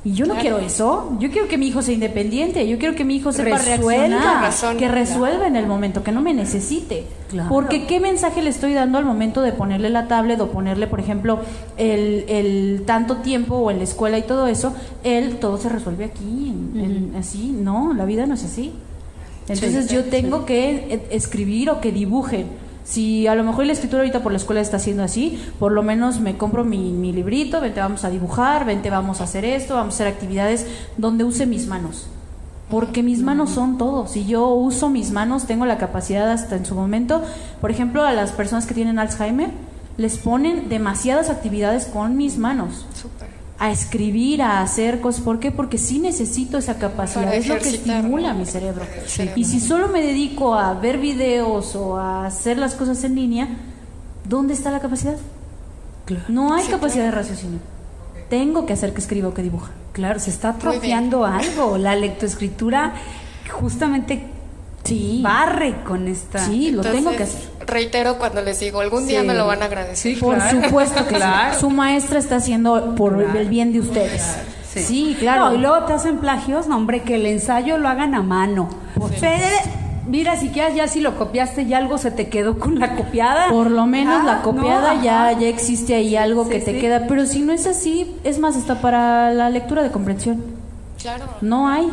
Y yo no quiero eso. Yo quiero que mi hijo sea independiente. Yo quiero que mi hijo sepa reaccionar, que resuelva en el momento, que no me necesite. Porque qué mensaje le estoy dando al momento de ponerle la tablet o ponerle, por ejemplo, el, el tanto tiempo o en la escuela y todo eso. Él todo se resuelve aquí, así. No, la vida no es así. Entonces yo tengo que escribir o que dibujen si a lo mejor la escritura ahorita por la escuela está haciendo así, por lo menos me compro mi, librito, vente vamos a dibujar, vente vamos a hacer esto, vamos a hacer actividades donde use mis manos. Porque mis manos son todo. Si yo uso mis manos, tengo la capacidad hasta en su momento, por ejemplo, a las personas que tienen Alzheimer, les ponen demasiadas actividades con mis manos a escribir, a hacer cosas. ¿Por qué? Porque sí necesito esa capacidad, es lo que estimula mi cerebro. Y si solo me dedico a ver videos o a hacer las cosas en línea, ¿dónde está la capacidad? No hay capacidad de raciocinio. Tengo que hacer que escriba o que dibuja. Claro, se está atrofiando algo. La lectoescritura justamente sí. barre con esta. Sí, lo tengo que hacer. Reitero cuando les digo, algún día me lo van a agradecer. por supuesto que claro. Su maestra está haciendo por el bien de ustedes. Sí. claro. y luego te hacen plagios, no, hombre, que el ensayo lo hagan a mano. Fede, mira, si quieres ya si lo copiaste y algo se te quedó con la copiada. Por lo menos la ah, copiada ya, ya existe ahí algo que te queda. Pero si no es así, es más, está para la lectura de comprensión. Claro. No hay.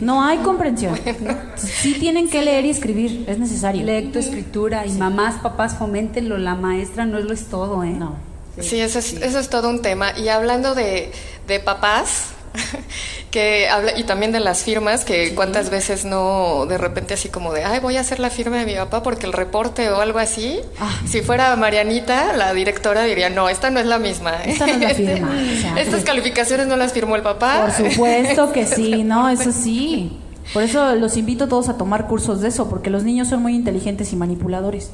No hay comprensión. [LAUGHS] Sí tienen que leer y escribir, es necesario. Lectoescritura y mamás, papás, foméntenlo. La maestra no es lo es todo, ¿eh? No. Sí, eso es, eso es todo un tema. Y hablando de, de papás, [LAUGHS] que habla y también de las firmas que cuántas veces no de repente así como de ay voy a hacer la firma de mi papá porque el reporte o algo así ah. si fuera Marianita la directora diría no esta no es la misma esta no es la [LAUGHS] firma estas calificaciones no las firmó el papá. Por supuesto que [LAUGHS] sí no eso sí. Por eso los invito a todos a tomar cursos de eso, porque los niños son muy inteligentes y manipuladores.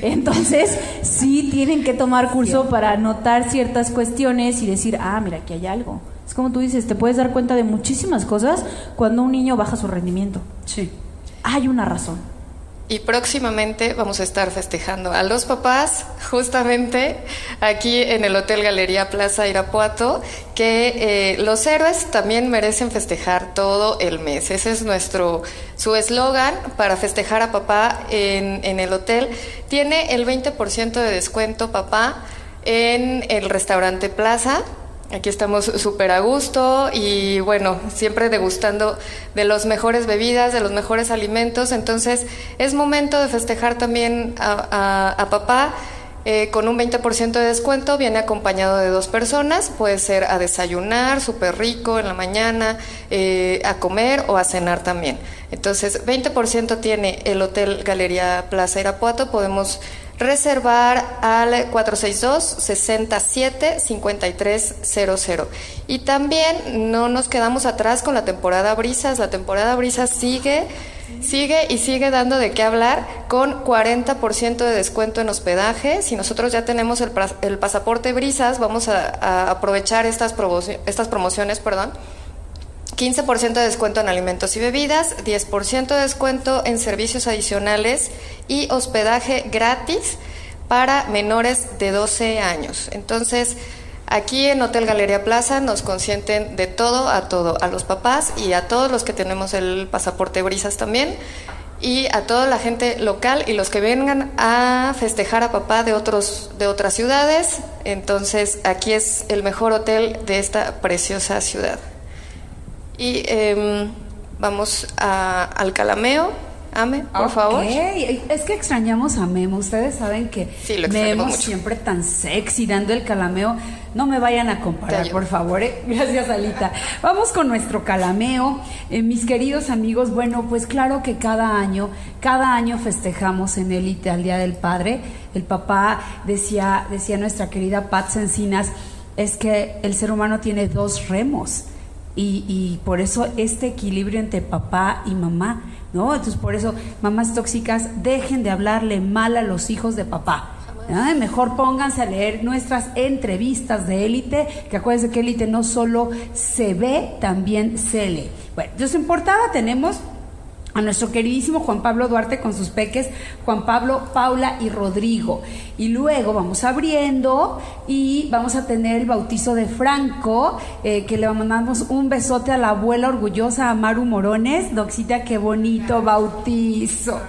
Entonces, sí tienen que tomar curso para notar ciertas cuestiones y decir, ah, mira, aquí hay algo. Es como tú dices, te puedes dar cuenta de muchísimas cosas cuando un niño baja su rendimiento. Sí. Hay una razón. Y próximamente vamos a estar festejando a los papás, justamente aquí en el Hotel Galería Plaza Irapuato, que eh, los héroes también merecen festejar todo el mes. Ese es nuestro, su eslogan para festejar a papá en, en el hotel. Tiene el 20% de descuento papá en el restaurante Plaza Aquí estamos súper a gusto y bueno, siempre degustando de las mejores bebidas, de los mejores alimentos. Entonces es momento de festejar también a, papá. Eh, con un 20% de descuento, viene acompañado de dos personas, puede ser a desayunar, súper rico en la mañana, eh, a comer o a cenar también. Entonces, 20% tiene el Hotel Galería Plaza Irapuato, podemos reservar al 462-67-5300. Y también no nos quedamos atrás con la temporada Brisas. La temporada Brisas sigue, sigue y sigue dando de qué hablar con 40% de descuento en hospedaje. Si nosotros ya tenemos el, el pasaporte Brisas, vamos a, aprovechar estas, estas promociones, perdón 15% de descuento en alimentos y bebidas, 10% de descuento en servicios adicionales y hospedaje gratis para menores de 12 años. Entonces, aquí en Hotel Galería Plaza nos consienten de todo a todo, a los papás y a todos los que tenemos el pasaporte Brisas también y a toda la gente local y los que vengan a festejar a papá de otros de otras ciudades. Entonces, aquí es el mejor hotel de esta preciosa ciudad. Y em, vamos al calameo. Ame, por favor. Es que extrañamos a Memo. Ustedes saben que Memo siempre tan sexy dando el calameo. No me vayan a comparar, por favor. ¿eh? [LAUGHS] Gracias, Alita. Vamos con nuestro calameo. Eh, mis queridos amigos, bueno, pues claro que cada año, cada año festejamos en Élite al Día del Padre. El papá decía, decía nuestra querida Pat Encinas, es que el ser humano tiene dos remos y, por eso este equilibrio entre papá y mamá, ¿no? Entonces por eso mamás tóxicas dejen de hablarle mal a los hijos de papá. Mejor pónganse a leer nuestras entrevistas de élite, que acuérdense que élite no solo se ve, también se lee. Bueno, entonces en portada tenemos a nuestro queridísimo Juan Pablo Duarte con sus peques, Juan Pablo, Paula y Rodrigo. Y luego vamos abriendo y vamos a tener el bautizo de Franco, eh, que le mandamos un besote a la abuela orgullosa, a Maru Morones. Doxita, qué bonito bautizo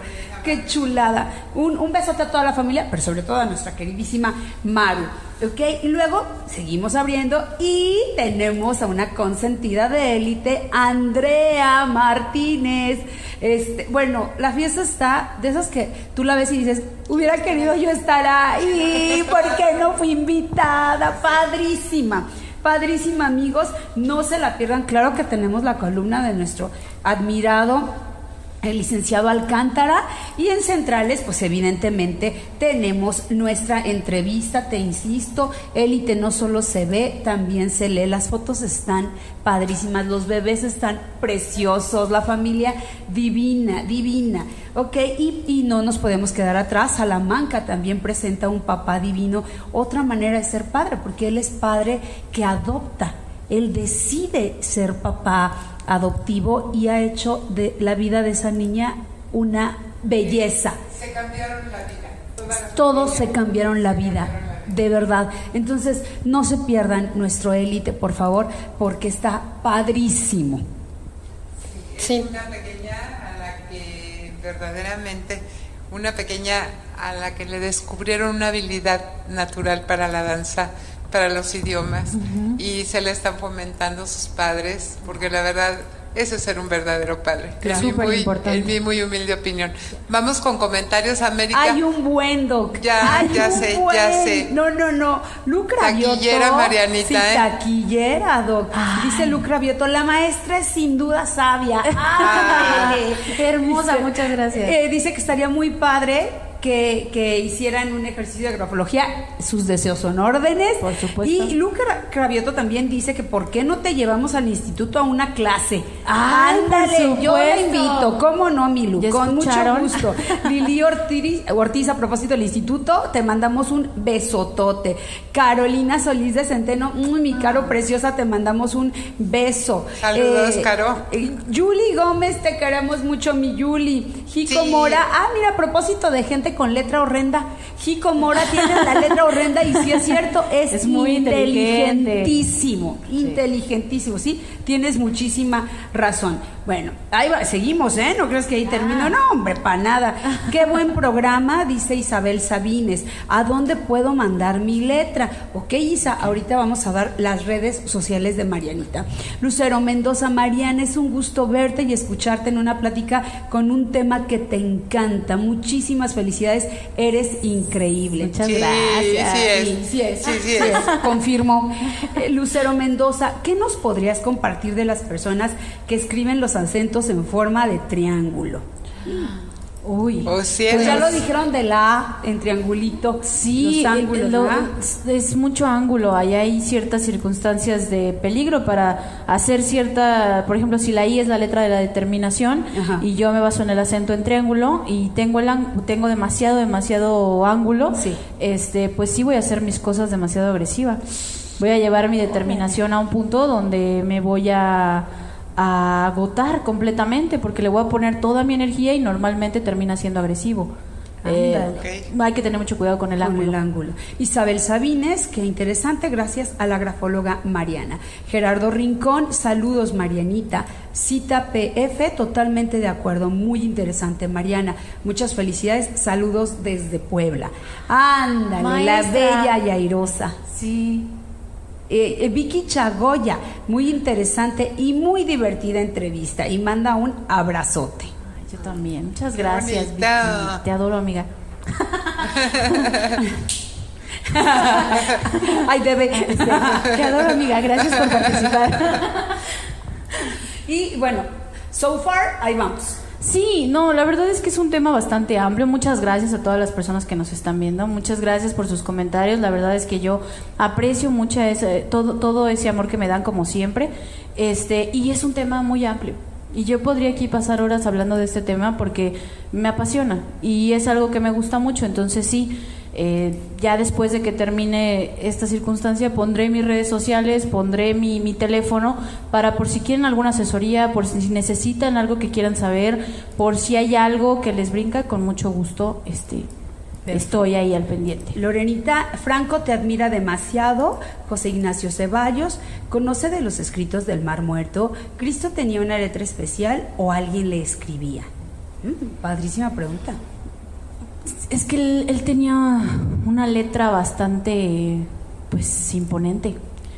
qué chulada. Un, un, besote a toda la familia, pero sobre todo a nuestra queridísima Maru. ¿Ok? Y luego seguimos abriendo y tenemos a una consentida de élite, Andrea Martínez. Este, bueno, la fiesta está de esas que tú la ves y dices, hubiera querido yo estar ahí, porque no fui invitada? Padrísima. Padrísima, amigos. No se la pierdan. Claro que tenemos la columna de nuestro admirado el licenciado Alcántara. Y en Centrales pues evidentemente tenemos nuestra entrevista, te insisto, élite no solo se ve, también se lee, las fotos están padrísimas, los bebés están preciosos, la familia divina, divina, ok, y, y no nos podemos quedar atrás, Salamanca también presenta un papá divino, otra manera de ser padre, porque él es padre que adopta, él decide ser papá adoptivo y ha hecho de la vida de esa niña una belleza. Se cambiaron la vida. Todos se cambiaron la vida, de verdad. Entonces, no se pierdan nuestro élite, por favor, porque está padrísimo. Sí, es una pequeña a la que verdaderamente, una pequeña a la que le descubrieron una habilidad natural para la danza para los idiomas y se le están fomentando sus padres, porque la verdad Eso es ser un verdadero padre. Es mi súper muy, importante. en mi muy humilde opinión. Vamos con comentarios, América. Hay un buen doc. Ya, Hay ya sé, buen. ya sé. No, no, no. Lucra Taquillera, Vioto- Marianita, Sí, ¿eh? taquillera, doc. Dice Lucra Vioto, la maestra es sin duda sabia. Ándale. [LAUGHS] [LAUGHS] Hermosa, muchas gracias. eh, dice que estaría muy padre que, que hicieran un ejercicio de grafología. Sus deseos son órdenes. Por supuesto. Y Lucra Cravioto también dice que ¿por qué no te llevamos al instituto a una clase? Ay, Ándale, yo la invito. ¿Cómo no, Milu? ¿Ya Con mucho gusto. [LAUGHS] Lili Ortiz, Ortiz, a propósito del instituto, te mandamos un besotote. Carolina Solís de Centeno, mm, mi caro preciosa, te mandamos un beso. Saludos, Caro. eh, Yuli Gómez, te queremos mucho, mi Yuli. Jico Sí. Mora, ah, mira, a propósito de gente con letra horrenda, Jico Mora tiene la letra horrenda y si es cierto, es, Es muy inteligente. inteligentísimo, inteligentísimo, sí, tienes muchísima razón. Bueno, ahí va, seguimos, ¿eh? No crees que ahí termino, no, hombre, para nada. Qué buen programa, dice Isabel Sabines. ¿A dónde puedo mandar mi letra? Ok, Isa, ahorita vamos a dar las redes sociales de Marianita. Lucero Mendoza, Mariana, es un gusto verte y escucharte en una plática con un tema que te encanta. Muchísimas felicidades, eres increíble. Muchas Sí, gracias. sí es. Sí, sí es. Sí, sí es. [LAUGHS] Confirmo. Eh, Lucero Mendoza, ¿qué nos podrías compartir de las personas que escriben los acentos en forma de triángulo? Uy. Oh, pues ya lo dijeron de la A en triangulito. Sí, los ángulos, lo- ¿verdad? es, es mucho ángulo. Ahí hay ciertas circunstancias de peligro para hacer cierta, por ejemplo, si la I es la letra de la determinación Ajá. y yo me baso en el acento en triángulo y tengo el tengo demasiado demasiado ángulo, Sí. este, pues sí voy a hacer mis cosas demasiado agresiva. Voy a llevar mi determinación a un punto donde me voy a a agotar completamente porque le voy a poner toda mi energía y normalmente termina siendo agresivo. Eh, hay que tener mucho cuidado con el Con ángulo. el ángulo. Isabel Sabines, qué interesante, gracias a la grafóloga Mariana. Gerardo Rincón, saludos Marianita. Cita PF, totalmente de acuerdo, muy interesante Mariana. Muchas felicidades, saludos desde Puebla. Ándale, la Maestra. bella y airosa. Sí. Eh, eh, Vicky Chagoya, muy interesante y muy divertida entrevista y manda un abrazote. Ay, yo también. Muchas gracias. Vicky. Te adoro, amiga. [LAUGHS] Ay, bebé. este, Te adoro, amiga. Gracias por participar. Y bueno, so far, ahí vamos. Sí, no, la verdad es que es un tema bastante amplio. Muchas gracias a todas las personas que nos están viendo. Muchas gracias por sus comentarios. La verdad es que yo aprecio mucho ese, todo, todo ese amor que me dan como siempre. Este, y es un tema muy amplio. Y yo podría aquí pasar horas hablando de este tema porque me apasiona y es algo que me gusta mucho. Entonces sí, eh, ya después de que termine esta circunstancia pondré mis redes sociales, pondré mi, mi teléfono para por si quieren alguna asesoría, por si necesitan algo que quieran saber, por si hay algo que les brinca, con mucho gusto este, estoy ahí al pendiente. Lorenita Franco te admira demasiado. José Ignacio Ceballos conoce de los escritos del Mar Muerto. ¿Cristo tenía una letra especial o alguien le escribía? Mm, padrísima pregunta. Es que él, él tenía una letra bastante, pues, imponente,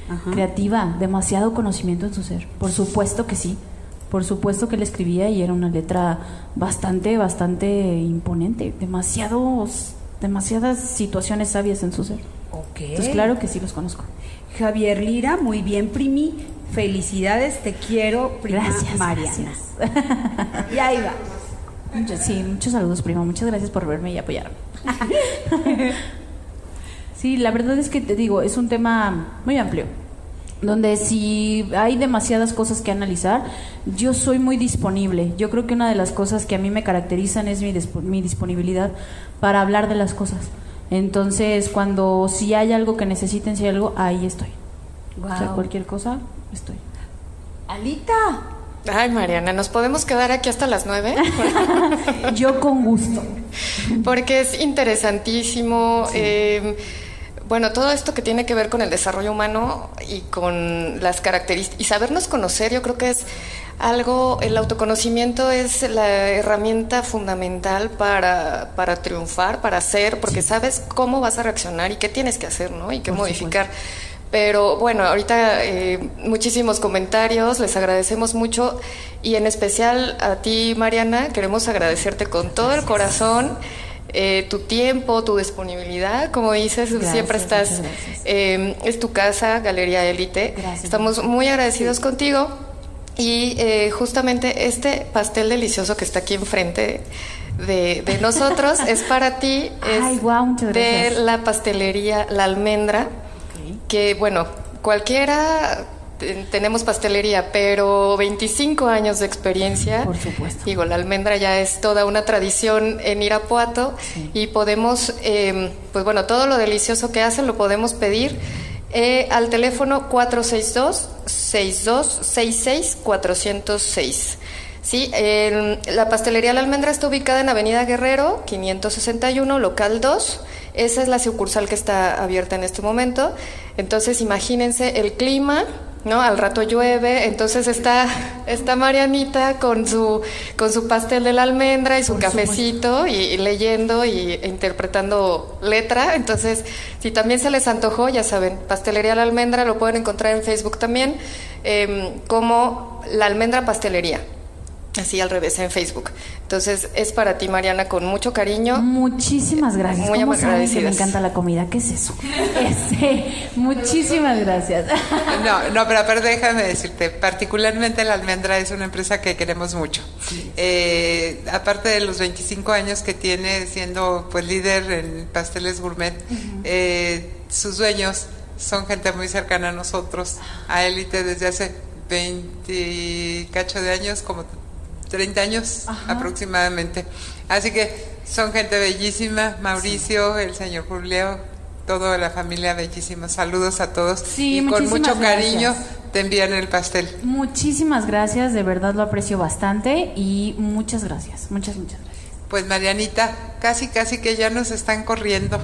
Ajá. creativa, demasiado conocimiento en su ser. Por supuesto que sí. Por supuesto que él escribía y era una letra bastante, bastante imponente. Demasiados, demasiadas situaciones sabias en su ser. Ok. Entonces, claro que sí los conozco. Javier Lira, muy bien, Primi. Felicidades, te quiero, prima Gracias, Mariana. gracias. Y ahí va. Sí, muchos saludos, prima. Muchas gracias por verme y apoyarme. [LAUGHS] sí, la verdad es que te digo, es un tema muy amplio. Donde si hay demasiadas cosas que analizar, yo soy muy disponible. Yo creo que una de las cosas que a mí me caracterizan es mi, mi disponibilidad para hablar de las cosas. Entonces, cuando si hay algo que necesiten, si hay algo, ahí estoy. O sea, Guau. cualquier cosa, estoy. Alita. Ay, Mariana, ¿nos podemos quedar aquí hasta las nueve? [LAUGHS] Yo con gusto. Porque es interesantísimo. eh, bueno, todo esto que tiene que ver con el desarrollo humano y con las características. Y sabernos conocer, yo creo que es algo, el autoconocimiento es la herramienta fundamental para, para triunfar, para hacer, porque sabes cómo vas a reaccionar y qué tienes que hacer, ¿no? Y qué Por modificar. Pero bueno, ahorita eh, muchísimos comentarios, les agradecemos mucho. Y en especial a ti, Mariana, queremos agradecerte con todo el corazón. Eh, tu tiempo, tu disponibilidad, como dices, siempre estás, eh, es tu casa, Galería Élite. Estamos muy agradecidos contigo. Y justamente este pastel delicioso que está aquí enfrente de, [LAUGHS] nosotros es para ti, es de la pastelería La Almendra, que bueno, cualquiera tenemos pastelería, pero 25 años de experiencia. Por supuesto. Digo, la almendra ya es toda una tradición en Irapuato y podemos, em, pues bueno, todo lo delicioso que hacen lo podemos pedir eh, al teléfono 462-6266-406. Sí, la pastelería La Almendra está ubicada en Avenida Guerrero, 561, local 2. Esa es la sucursal que está abierta en este momento. Entonces, imagínense el clima, ¿no? Al rato llueve, entonces está, está Marianita con su, con su pastel de la almendra y su cafecito y, leyendo y interpretando letra. Entonces, si también se les antojó, ya saben, Pastelería La Almendra lo pueden encontrar en Facebook también em, como La Almendra Pastelería así al revés en Facebook. Entonces es para ti, Mariana, con mucho cariño. Muchísimas gracias. Muy agradecida. Me encanta la comida. ¿Qué es eso? [LAUGHS] Este, muchísimas gracias. [LAUGHS] No, no, pero aparte déjame decirte, particularmente la almendra es una empresa que queremos mucho. Eh, aparte de los 25 años que tiene siendo pues líder en pasteles gourmet, eh, sus dueños son gente muy cercana a nosotros, a élite desde hace 20 cacho de años, como 30 años aproximadamente. Así que son gente bellísima, Mauricio, el señor Julio, toda la familia bellísima. Saludos a todos sí, y con mucho cariño te envían el pastel. Muchísimas gracias, de verdad lo aprecio bastante y muchas gracias, muchas, muchas gracias. Pues Marianita, casi casi que ya nos están corriendo.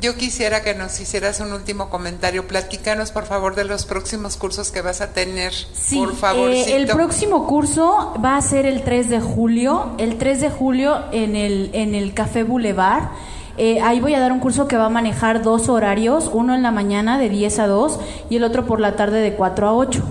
Yo quisiera que nos hicieras un último comentario. Platícanos por favor de los próximos cursos que vas a tener. Sí, por favor. Eh, el próximo curso va a ser el 3 de julio. El 3 de julio en el, en el Café Boulevard. Eh, ahí voy a dar un curso que va a manejar dos horarios, uno en la mañana de 10 a 2 y el otro por la tarde de 4 a 8.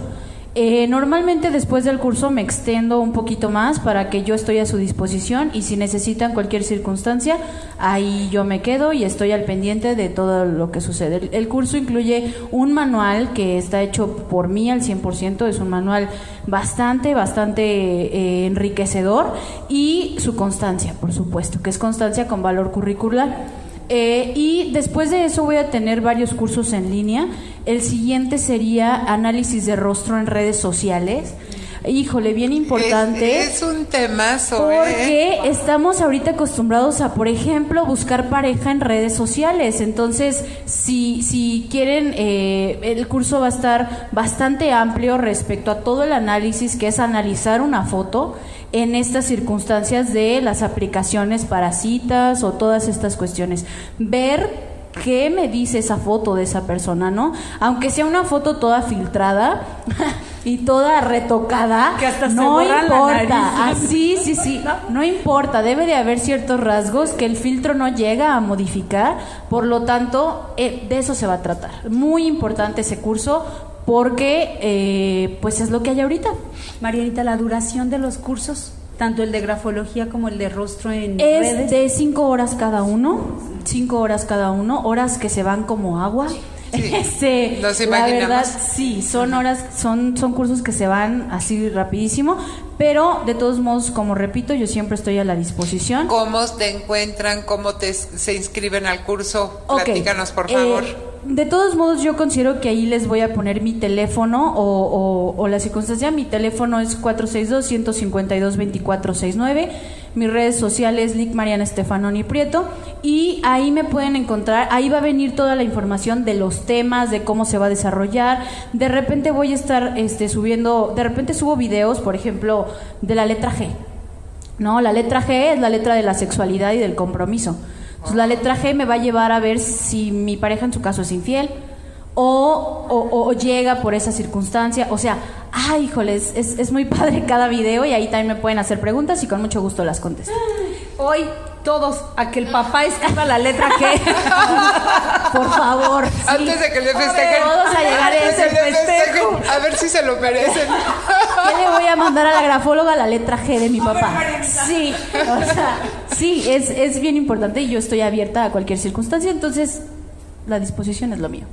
Eh, normalmente después del curso me extendo un poquito más para que yo estoy a su disposición y si necesitan cualquier circunstancia, ahí yo me quedo y estoy al pendiente de todo lo que sucede. El, curso incluye un manual que está hecho por mí al 100%, es un manual bastante, bastante eh, enriquecedor y su constancia, por supuesto, que es constancia con valor curricular. Eh, y después de eso voy a tener varios cursos en línea. El siguiente sería análisis de rostro en redes sociales. Híjole, bien importante. Es, un tema Porque estamos ahorita acostumbrados a, por ejemplo, buscar pareja en redes sociales. Entonces, si, si quieren, eh, el curso va a estar bastante amplio respecto a todo el análisis, que es analizar una foto en estas circunstancias de las aplicaciones para citas o todas estas cuestiones. Ver qué me dice esa foto de esa persona, ¿no? Aunque sea una foto toda filtrada [LAUGHS] y toda retocada, que hasta no importa. La ah, sí, sí, sí, no importa. Debe de haber ciertos rasgos que el filtro no llega a modificar. Por lo tanto, eh, de eso se va a tratar. Muy importante ese curso porque eh, pues es lo que hay ahorita. Marianita, la duración de los cursos, tanto el de grafología como el de rostro en es de cinco horas cada uno, cinco horas cada uno, horas que se van como agua. Sí, [LAUGHS] este, la verdad, sí, son horas, son, son cursos que se van así rapidísimo, pero de todos modos, como repito, yo siempre estoy a la disposición. ¿Cómo te encuentran? ¿Cómo te, se inscriben al curso? Platícanos, por favor. Eh, de todos modos, yo considero que ahí les voy a poner mi teléfono o, la circunstancia. Mi teléfono es 462-152-2469. Mis redes sociales, Lick Mariana Prieto. Y ahí me pueden encontrar, ahí va a venir toda la información de los temas, de cómo se va a desarrollar. De repente voy a estar este, subiendo, de repente subo videos, por ejemplo, de la letra G. No, la letra G es la letra de la sexualidad y del compromiso. Pues la letra G me va a llevar a ver si mi pareja en su caso es infiel o, o, llega por esa circunstancia. O sea, ay, híjoles, es, es muy [LAUGHS] padre cada video y ahí también me pueden hacer preguntas y con mucho gusto las contesto. Hoy todos a que el papá escriba la letra G. [LAUGHS] Por favor. Antes de que le festejen. Todos a llegar a ese festejo. A ver si se lo merecen. [LAUGHS] ¿Qué le voy a mandar a la grafóloga la letra G de mi papá? Sí, o sea, sí, es, es bien importante y yo estoy abierta a cualquier circunstancia, entonces la disposición es lo mío.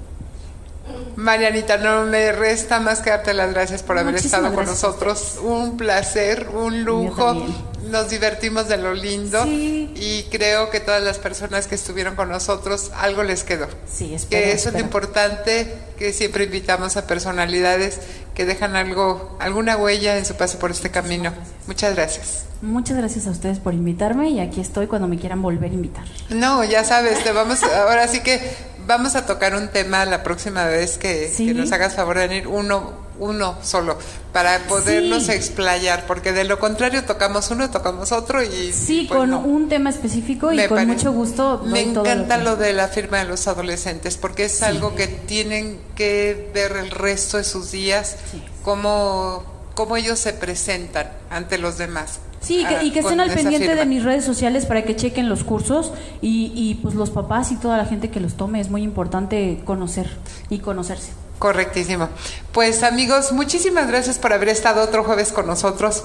Marianita, no me resta más que darte las gracias por haber estado con nosotros. Un placer, un lujo. Nos divertimos de lo lindo y creo que todas las personas que estuvieron con nosotros algo les quedó. Sí, espero, que eso es lo importante, que siempre invitamos a personalidades que dejan algo, alguna huella en su paso por este camino. Muchas gracias. Muchas gracias a ustedes por invitarme y aquí estoy cuando me quieran volver a invitar. No, ya sabes, te vamos, ahora sí que vamos a tocar un tema la próxima vez que, nos hagas favor de venir uno, uno solo, para podernos explayar, porque de lo contrario tocamos uno, tocamos otro y... Sí, pues con un tema específico y con mucho gusto. Me encanta lo, de la firma de los adolescentes, porque es algo que tienen que ver el resto de sus días, cómo, cómo ellos se presentan ante los demás. Sí, y que estén al pendiente de mis redes sociales para que chequen los cursos y, y pues los papás y toda la gente que los tome es muy importante conocer y conocerse. Correctísimo. Pues amigos, muchísimas gracias por haber estado otro jueves con nosotros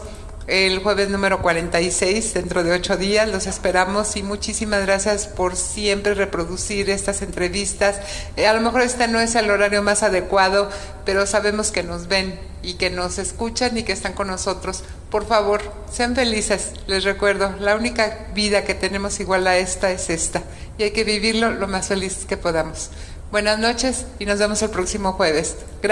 el jueves número 46, dentro de ocho días. Los esperamos y muchísimas gracias por siempre reproducir estas entrevistas. Eh, a lo mejor este no es el horario más adecuado, pero sabemos que nos ven y que nos escuchan y que están con nosotros. Por favor, sean felices. Les recuerdo, la única vida que tenemos igual a esta es esta y hay que vivirlo lo más feliz que podamos. Buenas noches y nos vemos el próximo jueves.